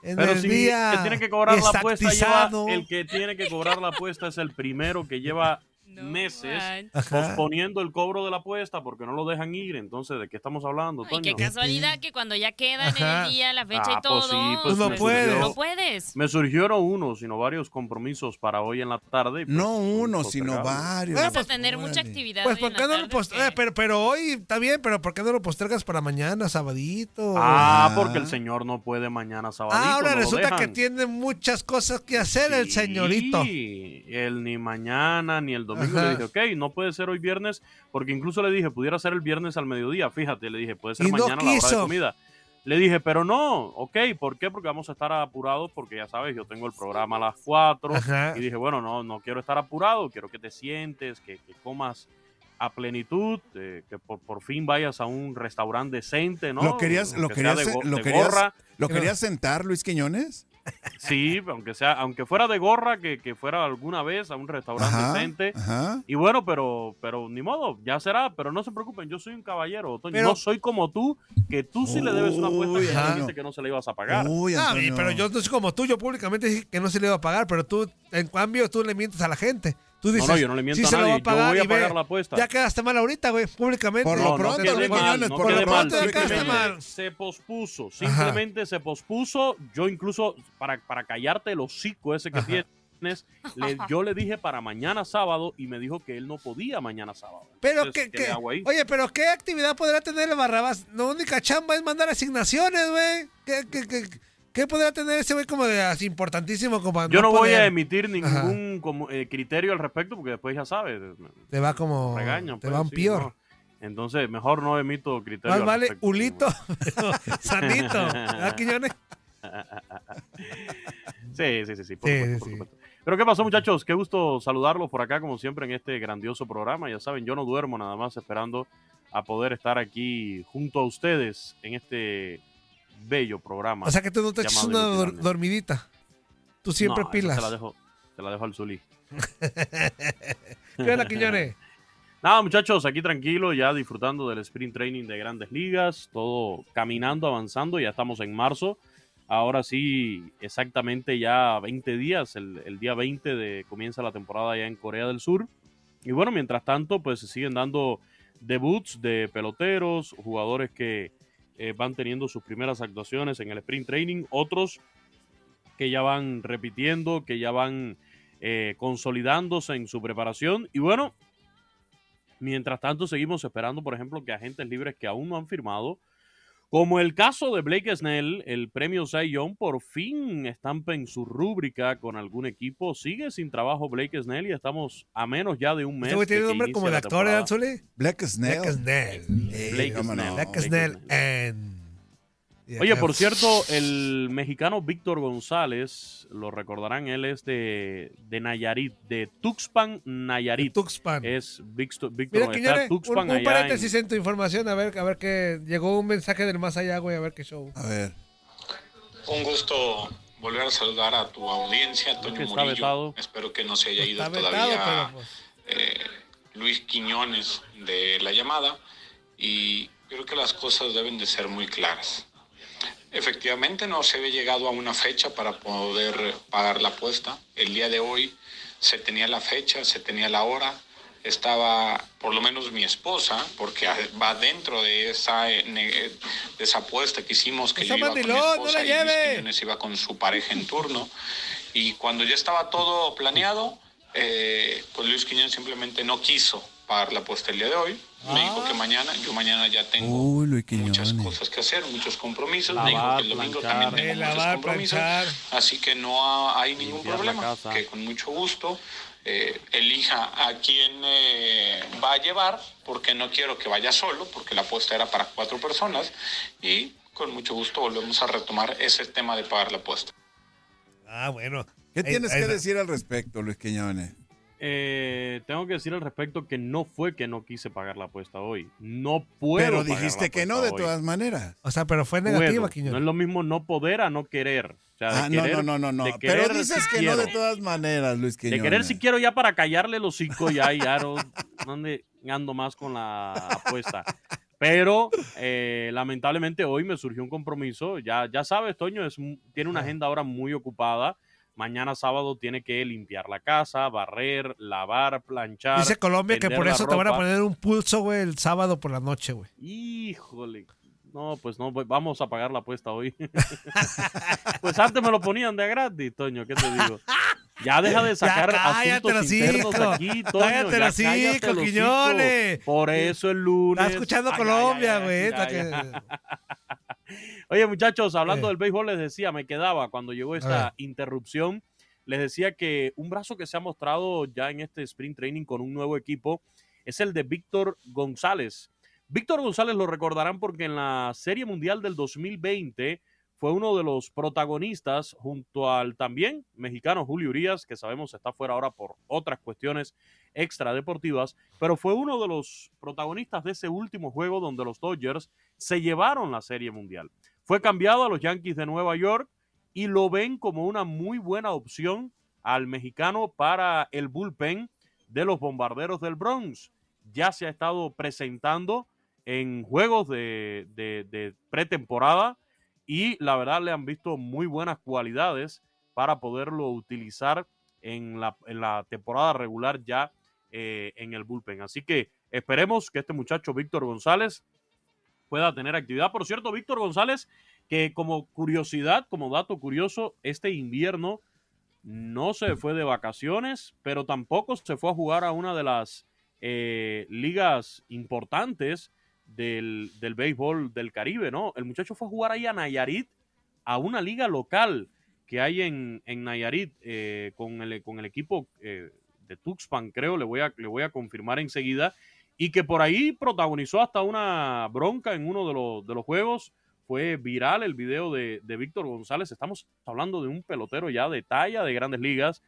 En Pero el si día el que tiene que cobrar la apuesta lleva, el que tiene que cobrar la apuesta es el primero que lleva meses manches. posponiendo el cobro de la apuesta porque no lo dejan ir. Entonces, ¿de qué estamos hablando, Y Toño? qué casualidad que cuando ya quedan en Ajá. el día, la fecha Ah, y pues todo. sí, pues no me puedes. surgió- No puedes. Me surgieron unos, sino varios compromisos para hoy en la tarde. pues, No uno, sino varios. Vas a tener mucha actividad. Pues, hoy ¿por en qué la no lo tarde, post- eh, pero, pero hoy está bien, pero ¿por qué no lo postergas para mañana, sabadito? Ah, porque el señor no puede mañana sábado. Ah, ahora resulta que tiene muchas cosas que hacer el señorito. Sí, él ni mañana ni el domingo Ajá. le dije, ok, no puede ser hoy viernes, porque incluso le dije, pudiera ser el viernes al mediodía, fíjate, le dije, puede ser Y no mañana a la hora de comida. Le dije, pero no, ok, ¿por qué? Porque vamos a estar apurados, porque ya sabes, yo tengo el programa a las 4. Ajá. Y dije, bueno, no, no quiero estar apurado, quiero que te sientes, que, que comas a plenitud, eh, que por, por fin vayas a un restaurante decente, ¿no? ¿Lo querías, lo querías, de lo querías, lo querías sentar, Luis Quiñones? Sí, aunque sea, aunque fuera de gorra, que, que fuera alguna vez a un restaurante Ajá, decente. ajá. Y bueno, pero, pero ni modo, ya será, pero no se preocupen, yo soy un caballero, Toño. Pero- no soy como tú, que tú sí le debes una apuesta que Uy, dijiste que no se le ibas a pagar. Ah, pero yo no soy como tú, yo públicamente dije que no se le iba a pagar, pero tú, en cambio, tú le mientes a la gente. Tú No, dices, no, yo no le miento sí a se lo nadie, va yo pagar voy a ve, pagar la apuesta. Ya quedaste mal ahorita, güey, públicamente. Por lo No, no pronto, quedé Luis mal, Quiñones, no por lo mal, pronto, Luis simplemente Quiñones. se pospuso, simplemente se pospuso. Yo incluso, para, para callarte el hocico ese que tienes, le- yo le dije para mañana sábado y me dijo que él no podía mañana sábado. Pero Entonces, qué, ¿qué le qué- hago ahí? oye, pero ¿qué actividad podrá tener el Barrabás? La única chamba es mandar asignaciones, güey. ¿Qué, qué, qué, qué podrá tener ese güey como de así importantísimo como Yo no voy a emitir ningún como, eh, criterio al respecto porque después ya sabes. Te va como... regañan, te pues, va un sí, peor. no. Entonces, mejor no emito criterio. Más al vale respecto. ulito, pero sanito. ¿Verdad, Quiñones? Sí, sí, sí, sí, por Sí, supuesto, por supuesto. Pero ¿qué pasó, muchachos? Qué gusto saludarlos por acá, como siempre, en este grandioso programa. Ya saben, yo no duermo nada más esperando a poder estar aquí junto a ustedes en este bello programa. O sea que tú no te echas una dor- dormidita. Tú siempre No, pilas. Se la dejo, se la dejo al Zulí. ¿Qué onda, Quiñones? Nada, muchachos, aquí tranquilo, ya disfrutando del sprint training de grandes ligas, todo caminando, avanzando, ya estamos en marzo. Ahora sí, exactamente ya 20 días, el, el día 20 de, comienza la temporada ya en Corea del Sur. Y bueno, mientras tanto, pues se siguen dando debuts de peloteros, jugadores que eh, van teniendo sus primeras actuaciones en el sprint training, otros que ya van repitiendo, que ya van eh, consolidándose en su preparación. Y bueno, Mientras tanto, seguimos esperando, por ejemplo, que agentes libres que aún no han firmado, como el caso de Blake Snell, el premio Cy Young, por fin estampa en su rúbrica con algún equipo. Sigue sin trabajo Blake Snell y estamos a menos ya de un mes. Este tiene nombre como de actor, ¿eh. Anzuli? Black Snell. Black Snell. Blake. Snell. Black Blake Snell Snell. and... Oye, por cierto, el mexicano Víctor González, lo recordarán, él es de, de Nayarit, de Tuxpan, Nayarit. Tuxpan. Es Víctor, Víctor Mira, Quiñones, un, Tuxpan un allá en- paréntesis en tu información, a ver, a ver que llegó un mensaje del más allá, güey, a ver qué show. A ver. Un gusto volver a saludar a tu audiencia, Toño Murillo. vetado. Espero que no se haya ido Está todavía vetado, pero pues... eh, Luis Quiñones de la llamada y creo que las cosas deben de ser muy claras. Efectivamente no se había llegado a una fecha para poder pagar la apuesta. El día de hoy se tenía la fecha, se tenía la hora. Estaba por lo menos mi esposa, porque va dentro de esa, de esa apuesta que hicimos que Esa yo iba con mi no esposa la y Luis iba con su pareja en turno. Y cuando ya estaba todo planeado, eh, pues Luis Quiñones simplemente no quiso pagar la apuesta el día de hoy. Me dijo que mañana, yo mañana ya tengo Uy, Luis muchas cosas que hacer, muchos compromisos. Lavar, Me dijo que el domingo planchar. también tengo Eh, muchos lavar, compromisos. planchar. Así que no ha- hay ningún problema. Que con mucho gusto eh, elija a quién eh, va a llevar, porque no quiero que vaya solo, porque la apuesta era para cuatro personas. Y con mucho gusto volvemos a retomar ese tema de pagar la apuesta. Ah, bueno. ¿Qué Ahí- tienes ahí que decir al respecto, Luis Quiñones? Eh, tengo que decir al respecto que no fue que no quise pagar la apuesta hoy. No puedo. Pero pagar dijiste la que no, de hoy. todas maneras. O sea, pero fue negativa, No Quiñones. es lo mismo no poder a no querer. O sea, de Ah, no, querer- no, no, no, no. de Pero dices que no de todas maneras, Luis De Quiñones. querer si quiero ya para callarle los hocico ya y ya no, no ande- ando más con la apuesta. Pero eh, lamentablemente hoy me surgió un compromiso. Ya, ya sabes, Toño es, un- tiene una agenda ahora muy ocupada. Mañana sábado tiene que limpiar la casa, barrer, lavar, planchar. Dice Colombia que por eso te van a poner un pulso, güey, el sábado por la noche, güey. Híjole. No, pues no, vamos a pagar la apuesta hoy. pues antes me lo ponían de gratis, Toño, ¿qué te digo? Ya deja de sacar cállate asuntos internos hocico. aquí, Toño. Cállate ya cállate. Por eso el lunes. Está escuchando Ay, Colombia, güey. Oye, muchachos, hablando Eh. del béisbol, les decía, me quedaba cuando llegó esta interrupción. Les decía que un brazo que se ha mostrado ya en este sprint training con un nuevo equipo es el de Víctor González. Víctor González lo recordarán porque en la Serie Mundial del 2020 fue uno de los protagonistas junto al también mexicano Julio Urias, que sabemos está fuera ahora por otras cuestiones extradeportivas, pero fue uno de los protagonistas de ese último juego donde los Dodgers se llevaron la Serie Mundial. Fue cambiado a los Yankees de Nueva York y lo ven como una muy buena opción al mexicano para el bullpen de los bombarderos del Bronx. Ya se ha estado presentando en juegos de, de- de pretemporada y la verdad le han visto muy buenas cualidades para poderlo utilizar en la, en la temporada regular ya eh, en el bullpen. Así que esperemos que este muchacho Víctor González pueda tener actividad. Por cierto, Víctor González, que como curiosidad, como dato curioso, este invierno no se fue de vacaciones, pero tampoco se fue a jugar a una de las eh, ligas importantes del, del béisbol del Caribe, ¿no? El muchacho fue a jugar ahí a Nayarit, a una liga local que hay en, en Nayarit eh, con, el, con el equipo eh, de Tuxpan, creo, le voy, a, le voy a confirmar enseguida, y que por ahí protagonizó hasta una bronca en uno de los, de los juegos. Fue viral el video de, de Víctor González. Estamos hablando de un pelotero ya de talla de grandes ligas.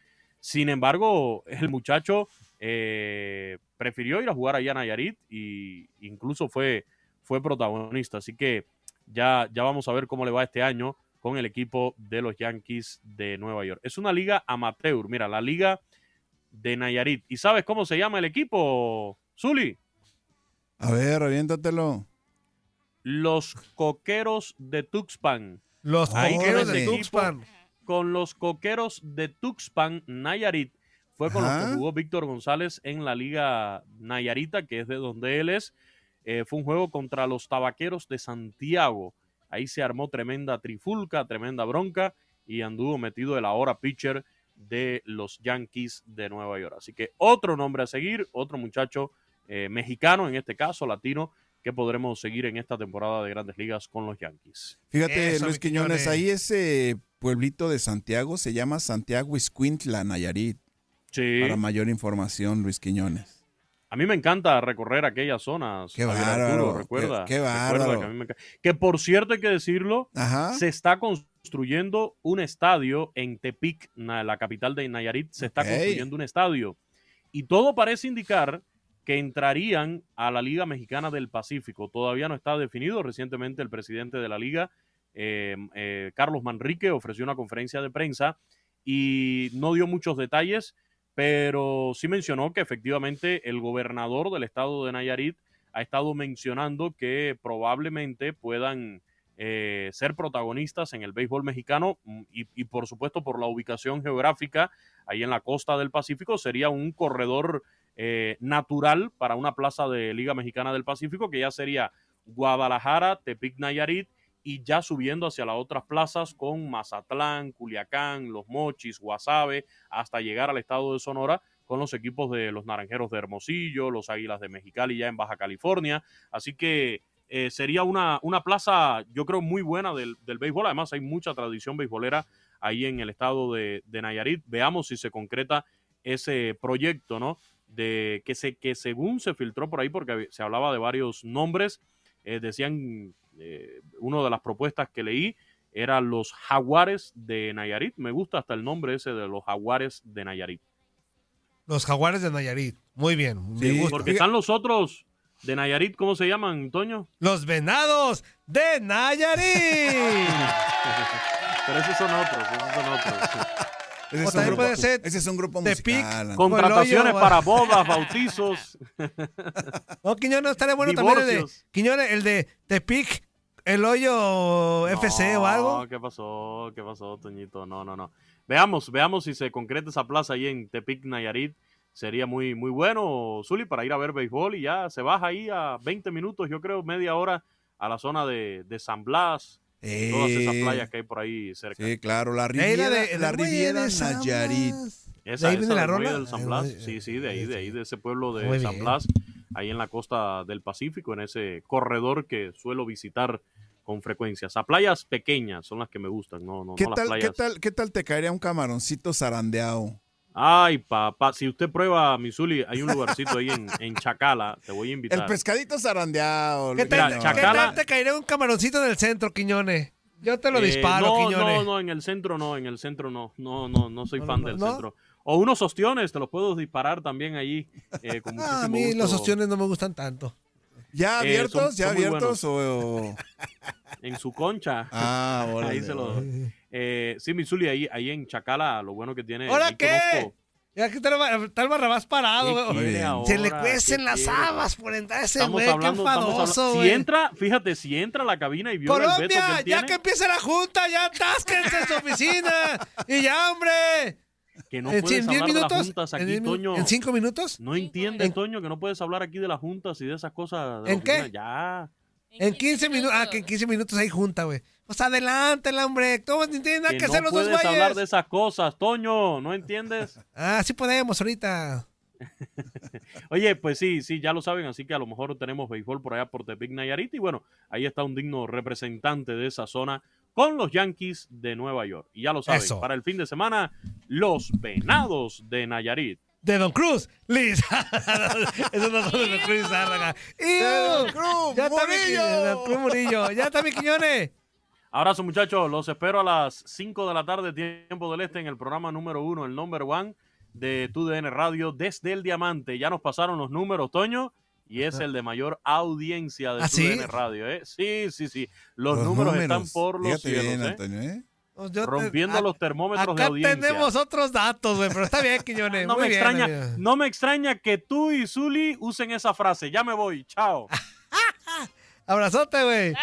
Sin embargo, el muchacho eh, prefirió ir a jugar allá a Nayarit y incluso fue, fue protagonista. Así que ya, ya vamos a ver cómo le va este año con el equipo de los Yankees de Nueva York. Es una liga amateur. Mira, la liga de Nayarit. ¿Y sabes cómo se llama el equipo, Zuli? A ver, aviéntatelo. Los Coqueros de Tuxpan. Los Ahí Coqueros de Tuxpan. equipo, Con los Coqueros de Tuxpan, Nayarit. Fue con los que jugó Víctor González en la Liga Nayarita, que es de donde él es. Eh, fue un juego contra los Tabaqueros de Santiago. Ahí se armó tremenda trifulca, tremenda bronca y anduvo metido el ahora pitcher de los Yankees de Nueva York. Así que otro nombre a seguir, otro muchacho eh, mexicano, en este caso latino, que podremos seguir en esta temporada de Grandes Ligas con los Yankees. Fíjate, Eso, Luis Quiñones, Quiñones. ahí ese pueblito de Santiago se llama Santiago Iscuintla, Nayarit. Sí. Para mayor información, Luis Quiñones. A mí me encanta recorrer aquellas zonas. Qué bárbaro, Arturo, recuerda. qué- qué recuerda. Que, a mí me enca- que por cierto hay que decirlo, Ajá. se está construyendo un estadio en Tepic, la capital de Nayarit, se está construyendo un estadio. Y todo parece indicar que entrarían a la Liga Mexicana del Pacífico. Todavía no está definido. Recientemente el presidente de la liga, Carlos Manrique, ofreció una conferencia de prensa y no dio muchos detalles, pero sí mencionó que efectivamente el gobernador del estado de Nayarit ha estado mencionando que probablemente puedan eh, ser protagonistas en el béisbol mexicano mm, y, y, por supuesto por la ubicación geográfica ahí en la costa del Pacífico sería un corredor eh, natural para una plaza de Liga Mexicana del Pacífico que ya sería Guadalajara, Tepic Nayarit y ya subiendo hacia las otras plazas con Mazatlán, Culiacán, Los Mochis, Guasave, hasta llegar al estado de Sonora con los equipos de los Naranjeros de Hermosillo, los Águilas de Mexicali ya en Baja California. Así que eh, sería una, una plaza, yo creo, muy buena del, del béisbol. Además, hay mucha tradición beisbolera ahí en el estado de, de Nayarit. Veamos si se concreta ese proyecto, ¿no? De que, se, que según se filtró por ahí, porque se hablaba de varios nombres, eh, decían, eh, una de las propuestas que leí era los jaguares de Nayarit. Me gusta hasta el nombre ese de los jaguares de Nayarit. Los jaguares de Nayarit. Muy bien. me gusta. Porque están los otros de Nayarit, ¿cómo se llaman, Toño? Los venados de Nayarit. Pero esos son otros, esos son otros. Ese O es un también grupo, puede ser ese es un grupo Tepic, musical. Antonio. Contrataciones Coloyo, para bodas, bautizos. No, Quiñones, estaría bueno también el de. Quiñones, el de Tepic, el hoyo FC o algo. No, ¿qué pasó? ¿Qué pasó, Toñito? No, no, no. Veamos, veamos si se concreta esa plaza ahí en Tepic, Nayarit. Sería muy, muy bueno, Zuli, para ir a ver béisbol y ya se baja ahí a 20 minutos, yo creo, media hora a la zona de, de San Blas. Todas esas Eh, playas que hay por ahí cerca. Sí, claro, la De la Riviera, de- la Riviera de San Nayarit. Esa, ¿De ahí esa viene la del muelle rola? del San Ay, Blas. Sí, sí, de ahí, de ahí, de ese pueblo de Muy San bien. Blas, ahí en la costa del Pacífico, en ese corredor que suelo visitar con frecuencia. A playas pequeñas son las que me gustan, no, no, ¿Qué no las tal, playas. ¿qué, tal, ¿Qué tal te caería un camaroncito zarandeado? Ay, papá, si usted prueba Missouri, hay un lugarcito ahí en, en Chacala, te voy a invitar. El pescadito zarandeado. ¿Qué tal, Mira, ¿qué Chacala- tal te caería un camaroncito en el centro, Quiñones? Yo te lo Eh, disparo, no, Quiñones. No, no, en el centro no, en el centro no. No, no, no soy No, fan no, del ¿no? centro. O unos ostiones, te los puedo disparar también allí. eh, con Ah, a mí los ostiones no me gustan tanto. ¿Ya Eh, abiertos? son- ¿Ya son abiertos? O, o- En su concha. Ah, órale, ahí se lo. Eh, sí, Missouri, ahí, ahí en Chacala, lo bueno que tiene. ¿Ahora ahí qué? conozco- Ya que está el, Barrabás parado, ¿Qué güey. quiere Se le ahora? cuecen ¿Qué las habas por entrar ese güey, qué enfadoso. Si entra, fíjate, si entra a la cabina y viola el veto que Colombia, él ya tiene, que empiece la junta, ya atásquense en su oficina. Y ya, hombre. que no en puedes diez hablar de las minutos, juntas en aquí, minu- Toño. ¿En cinco minutos? No entiende, Toño, que no puedes hablar aquí de las juntas y de esas cosas. de ¿En qué? Ya. En 15 minutos. Ah, que en 15 minutos hay junta, güey. Pues adelántela, hombre. ¿Cómo no tienen nada que, Que hacer no los dos puedes hablar güeyes? de esas cosas, Toño, ¿no entiendes? Ah, sí podemos ahorita. Oye, pues sí, sí, ya lo saben, así que a lo mejor tenemos béisbol por allá por Tepic Nayarit y bueno, ahí está un digno representante de esa zona con los Yankees de Nueva York. Y ya lo saben, Eso. para el fin de semana, los Venados de Nayarit. De Don Cruz, Liz. Eso no son de Don Cruz Zárraga. ¡Iu! Cruz Ya está mi Murillo! Qui- Don Cruz Murillo. Ya está mi Quiñones. Abrazo muchachos, los espero a las 5 de la tarde, tiempo del este, en el programa número uno, el number one de TUDN Radio desde el Diamante. Ya nos pasaron los números, Toño, y es el de mayor audiencia de ¿Ah, sí? TUDN Radio. ¿eh? Sí, sí, sí. Los, Los números, están por los Fíjate cielos. bien, ¿eh? Antonio, ¿eh? Pues yo Rompiendo los termómetros de Acá audiencia. tenemos otros datos, güey, pero está bien, Quiñones. No muy me, bien, extraña, amigo. no me extraña que tú y Zuli usen esa frase. Ya me voy, chao. Abrazote, güey.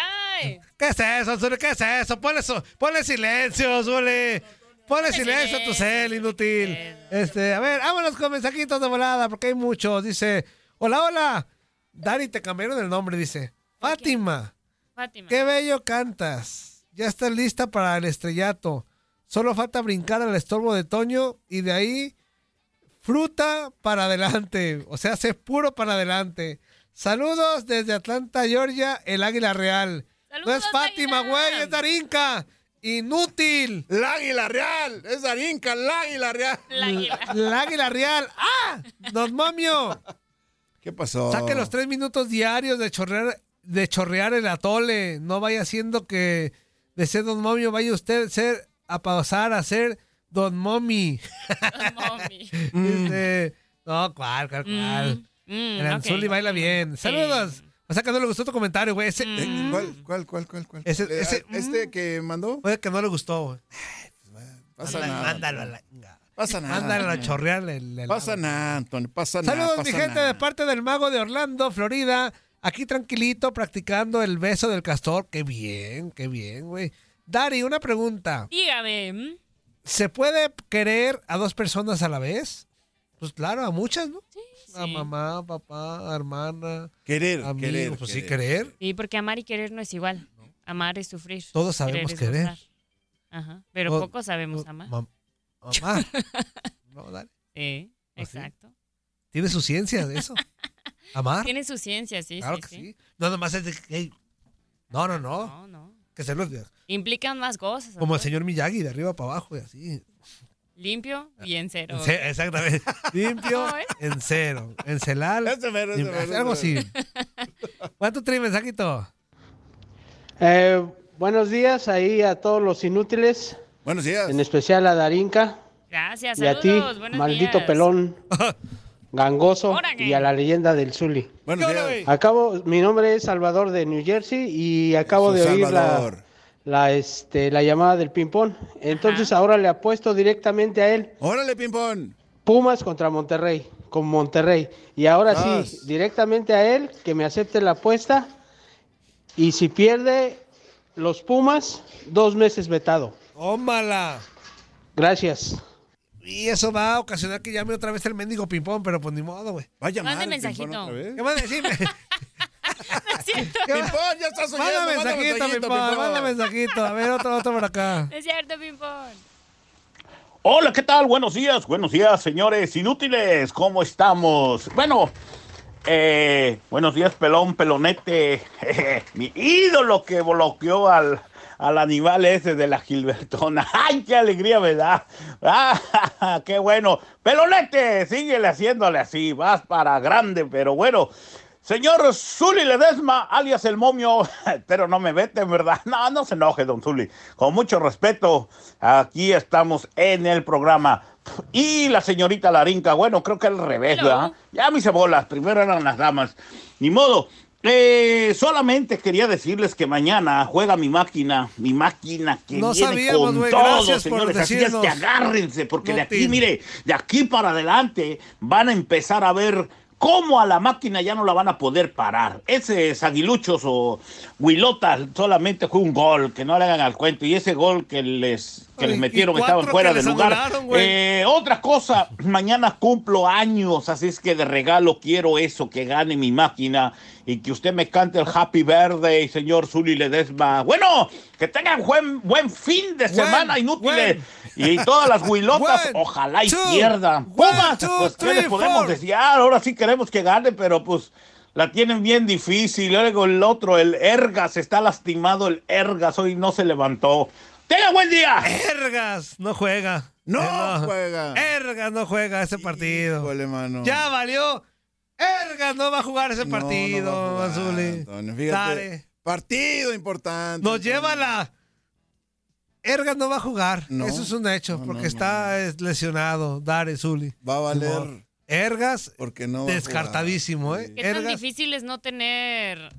¿Qué es eso, Zuli? ¿Qué es eso? Ponle, su- ponle silencio, Zuli. Ponle silencio a tu cel, inútil. Este, a ver, vámonos con mensajitos de volada, porque hay muchos. Dice, hola, hola. Dani, te cambiaron el nombre, dice. Fátima, Fátima. qué bello cantas. Ya estás lista para el estrellato. Solo falta brincar al estorbo de Toño y de ahí fruta para adelante. O sea, sé puro para adelante. Saludos desde Atlanta, Georgia, el Águila Real. no es Fátima, güey, es Darinka. Inútil. ¡El águila real! ¡Es Darinka, el águila real! El Águila Real. ¡Ah! Don Momio. ¿Qué pasó? Saque los tres minutos diarios de chorrear, de chorrear el atole. No vaya haciendo que de ser Don Momio vaya usted ser, a pasar a ser Don Momi. Dice, no, cuál, cuál, cuál. Mm, el Anzuli ok. baila bien. Saludos. O sea que no le gustó tu comentario, güey. Ese, Eh, ¿Cuál, cuál, cuál, cuál? cuál? Ese- Eh, ese- ¿Este que mandó? Puede que no le gustó, güey. Pasa Mándalo, nada. mándalo a la- Pasa nada. Mándalo a chorrear el, el- Pasa nada, Antonio. Pasa nada. Saludos, mi gente, nada. de parte del mago de Orlando, Florida. Aquí tranquilito, practicando el beso del castor. Qué bien, qué bien, güey. Dari, una pregunta. Dígame. ¿Se puede querer a dos personas a la vez? Pues claro, a muchas, ¿no? A mamá, papá, hermana. Querer, amigo, querer, Pues sí, querer. Sí, porque amar y querer no es igual. Amar es sufrir. Todos sabemos querer. Ajá. Pero Todos- pocos sabemos amar. Mam- mamá. No, dale. Sí, ¿Ah, sí? exacto. Tiene su ciencia de eso. Amar. Tiene su ciencia, sí, Claro sí, que sí. sí. No, nomás es de que. hey, No, no, no. No, no. Que se los Implican más cosas. Como el señor Miyagi, de arriba para abajo y así. Limpio y en cero. En exactamente. Limpio en cero. En celal. Ese mero, ese algo así. ¿Cuánto trae mensajito? Eh, buenos días ahí a todos los inútiles. Buenos días. En especial a Darinka Gracias, y a ti, saludos. buenos maldito días. pelón, gangoso y a la leyenda del Zuli. Buenos días. Acabo, mi nombre es Salvador de New Jersey y acabo de oír la, Salvador. la, este, la llamada del ping-pong. Entonces ahora le apuesto directamente a él. Órale, ping-pong. Pumas contra Monterrey, con Monterrey. Y ahora sí, directamente a él, que me acepte la apuesta. Y si pierde los Pumas, dos meses vetado. ¡Ómala! Gracias. Y eso va a ocasionar que llame otra vez el mendigo ping-pong, pero pues ni modo, güey. Va a llamar Mande mensajito. ¿Qué más decirme? No es cierto. Ping-pong, ya estás oyendo. Manda manda mensajito, ping-pong. Manda mensajito. A ver, otro, otro por acá. Es cierto, Pimpón. Hola, ¿qué tal? Buenos días, buenos días, señores inútiles. ¿Cómo estamos? Bueno, eh, buenos días, pelón, pelonete. Mi ídolo que bloqueó al, al animal ese de la Gilbertona. ¡Ay, qué alegría me da! ¡Ah, qué bueno! Pelonete, síguele haciéndole así. Vas para grande, pero bueno. Señor Zuli Ledesma, alias el momio, pero no me vete, ¿verdad? No, no se enoje, don Zuli. Con mucho respeto, aquí estamos en el programa. Y la señorita Larinca, bueno, creo que al revés. ¿verdad? Ya me hice bolas, primero eran las damas. Ni modo. Eh, solamente quería decirles que mañana juega mi máquina, mi máquina que No viene sabíamos, con güey, todo, señores. Así es que agárrense, porque No, de aquí, mire, de aquí para adelante van a empezar a ver cómo a la máquina ya no la van a poder parar. Ese aguiluchos o huilotas solamente fue un gol, que no le hagan al cuento. Y ese gol que les, que Ay, les metieron estaban fuera de lugar. Eh, otra cosa, mañana cumplo años, así es que de regalo quiero eso, que gane mi máquina y que usted me cante el Happy Birthday, señor Zuli Ledesma. Bueno, que tengan buen, buen fin de semana, inútiles. Y todas las huilotas, ojalá y two, pierdan. one, Pumas, two, pues, ¿qué les podemos four. decir? Ah, ahora sí queremos que gane, pero pues la tienen bien difícil. Luego el otro, el Ergas, está lastimado el Ergas, hoy no se levantó. ¡Tenga buen día! Ergas no juega. No Eh, juega. Ergas no juega ese partido. Híjole, mano. Ya valió. Ergas no va a jugar ese No, no partido, jugar, Azuli. Antonio, fíjate. Dale. Partido importante. Nos Antonio. lleva la. Ergas no va a jugar. No. Eso es un hecho, No, porque no, está lesionado. Dare, Zuli. Va a valer Ergas, porque no. descartadísimo, ¿eh? ¿Qué tan Ergas, difícil es no tener...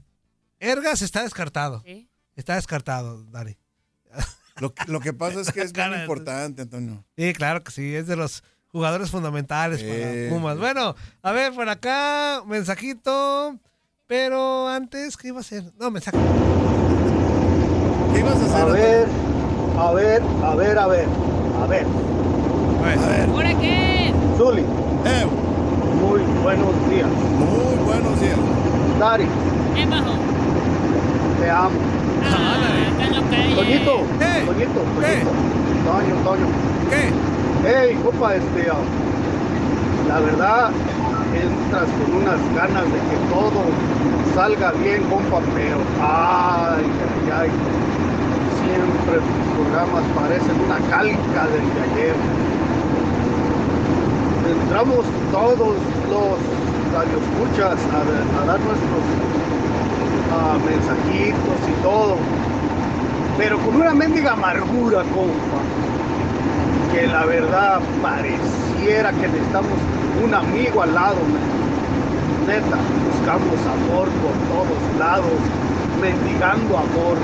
Ergas está descartado. ¿Sí? Está descartado, Dare. Lo, que- lo que pasa es que es muy importante, Antonio. Sí, claro que sí, es de los jugadores fundamentales para Pumas. Bueno, a ver, por acá, mensajito. Pero antes, ¿qué iba a hacer? No, mensaje. ¿Qué ibas a hacer? A ver, a ver, a ver, a ver, a ver. A ver. ¿Ahora qué? Zuli, Eh, muy buenos días. muy buenos días. Dari, ¿Qué bajo? te amo. Ah. Toñito, ¿Qué? Toñito, ¿Qué? Toñito. Toño, Toño. ¿Qué? Hey, compa, este, ah, la verdad, entras con unas ganas de que todo salga bien, compa, pero, ay, ay, ay, siempre tus programas parecen una calca del de ayer. Entramos todos los radioescuchas a, a dar nuestros ah, mensajitos y todo, pero con una mendiga amargura, compa que la verdad pareciera que necesitamos un amigo al lado. man. Neta, buscamos amor por todos lados, mendigando amor.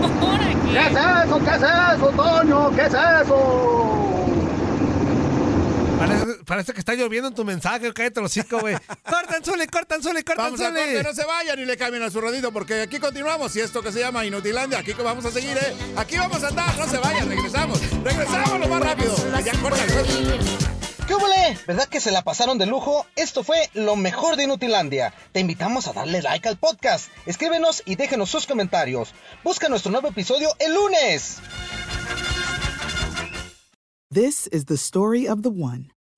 ¿Ahora ¿Qué qué? es eso? ¿Qué es eso, Toño? ¿Qué es eso? Parece, que está lloviendo en tu mensaje, cállate los cinco, güey. Cortan, Zuli, cortan, Zuli, cortan, Vamos a Zuli. corte, no se vayan y le cambien a su radito porque aquí continuamos y esto que se llama Inutilandia, aquí que vamos a seguir, ¿eh? Aquí vamos a andar, no se vayan, regresamos, regresamos lo más rápido. Ya corta el juego. ¿Qué huele? ¿Verdad que se la pasaron de lujo? Esto fue lo mejor de Inutilandia. Te invitamos a darle like al podcast. Escríbenos y déjenos sus comentarios. Busca nuestro nuevo episodio el lunes. This is the story of the one.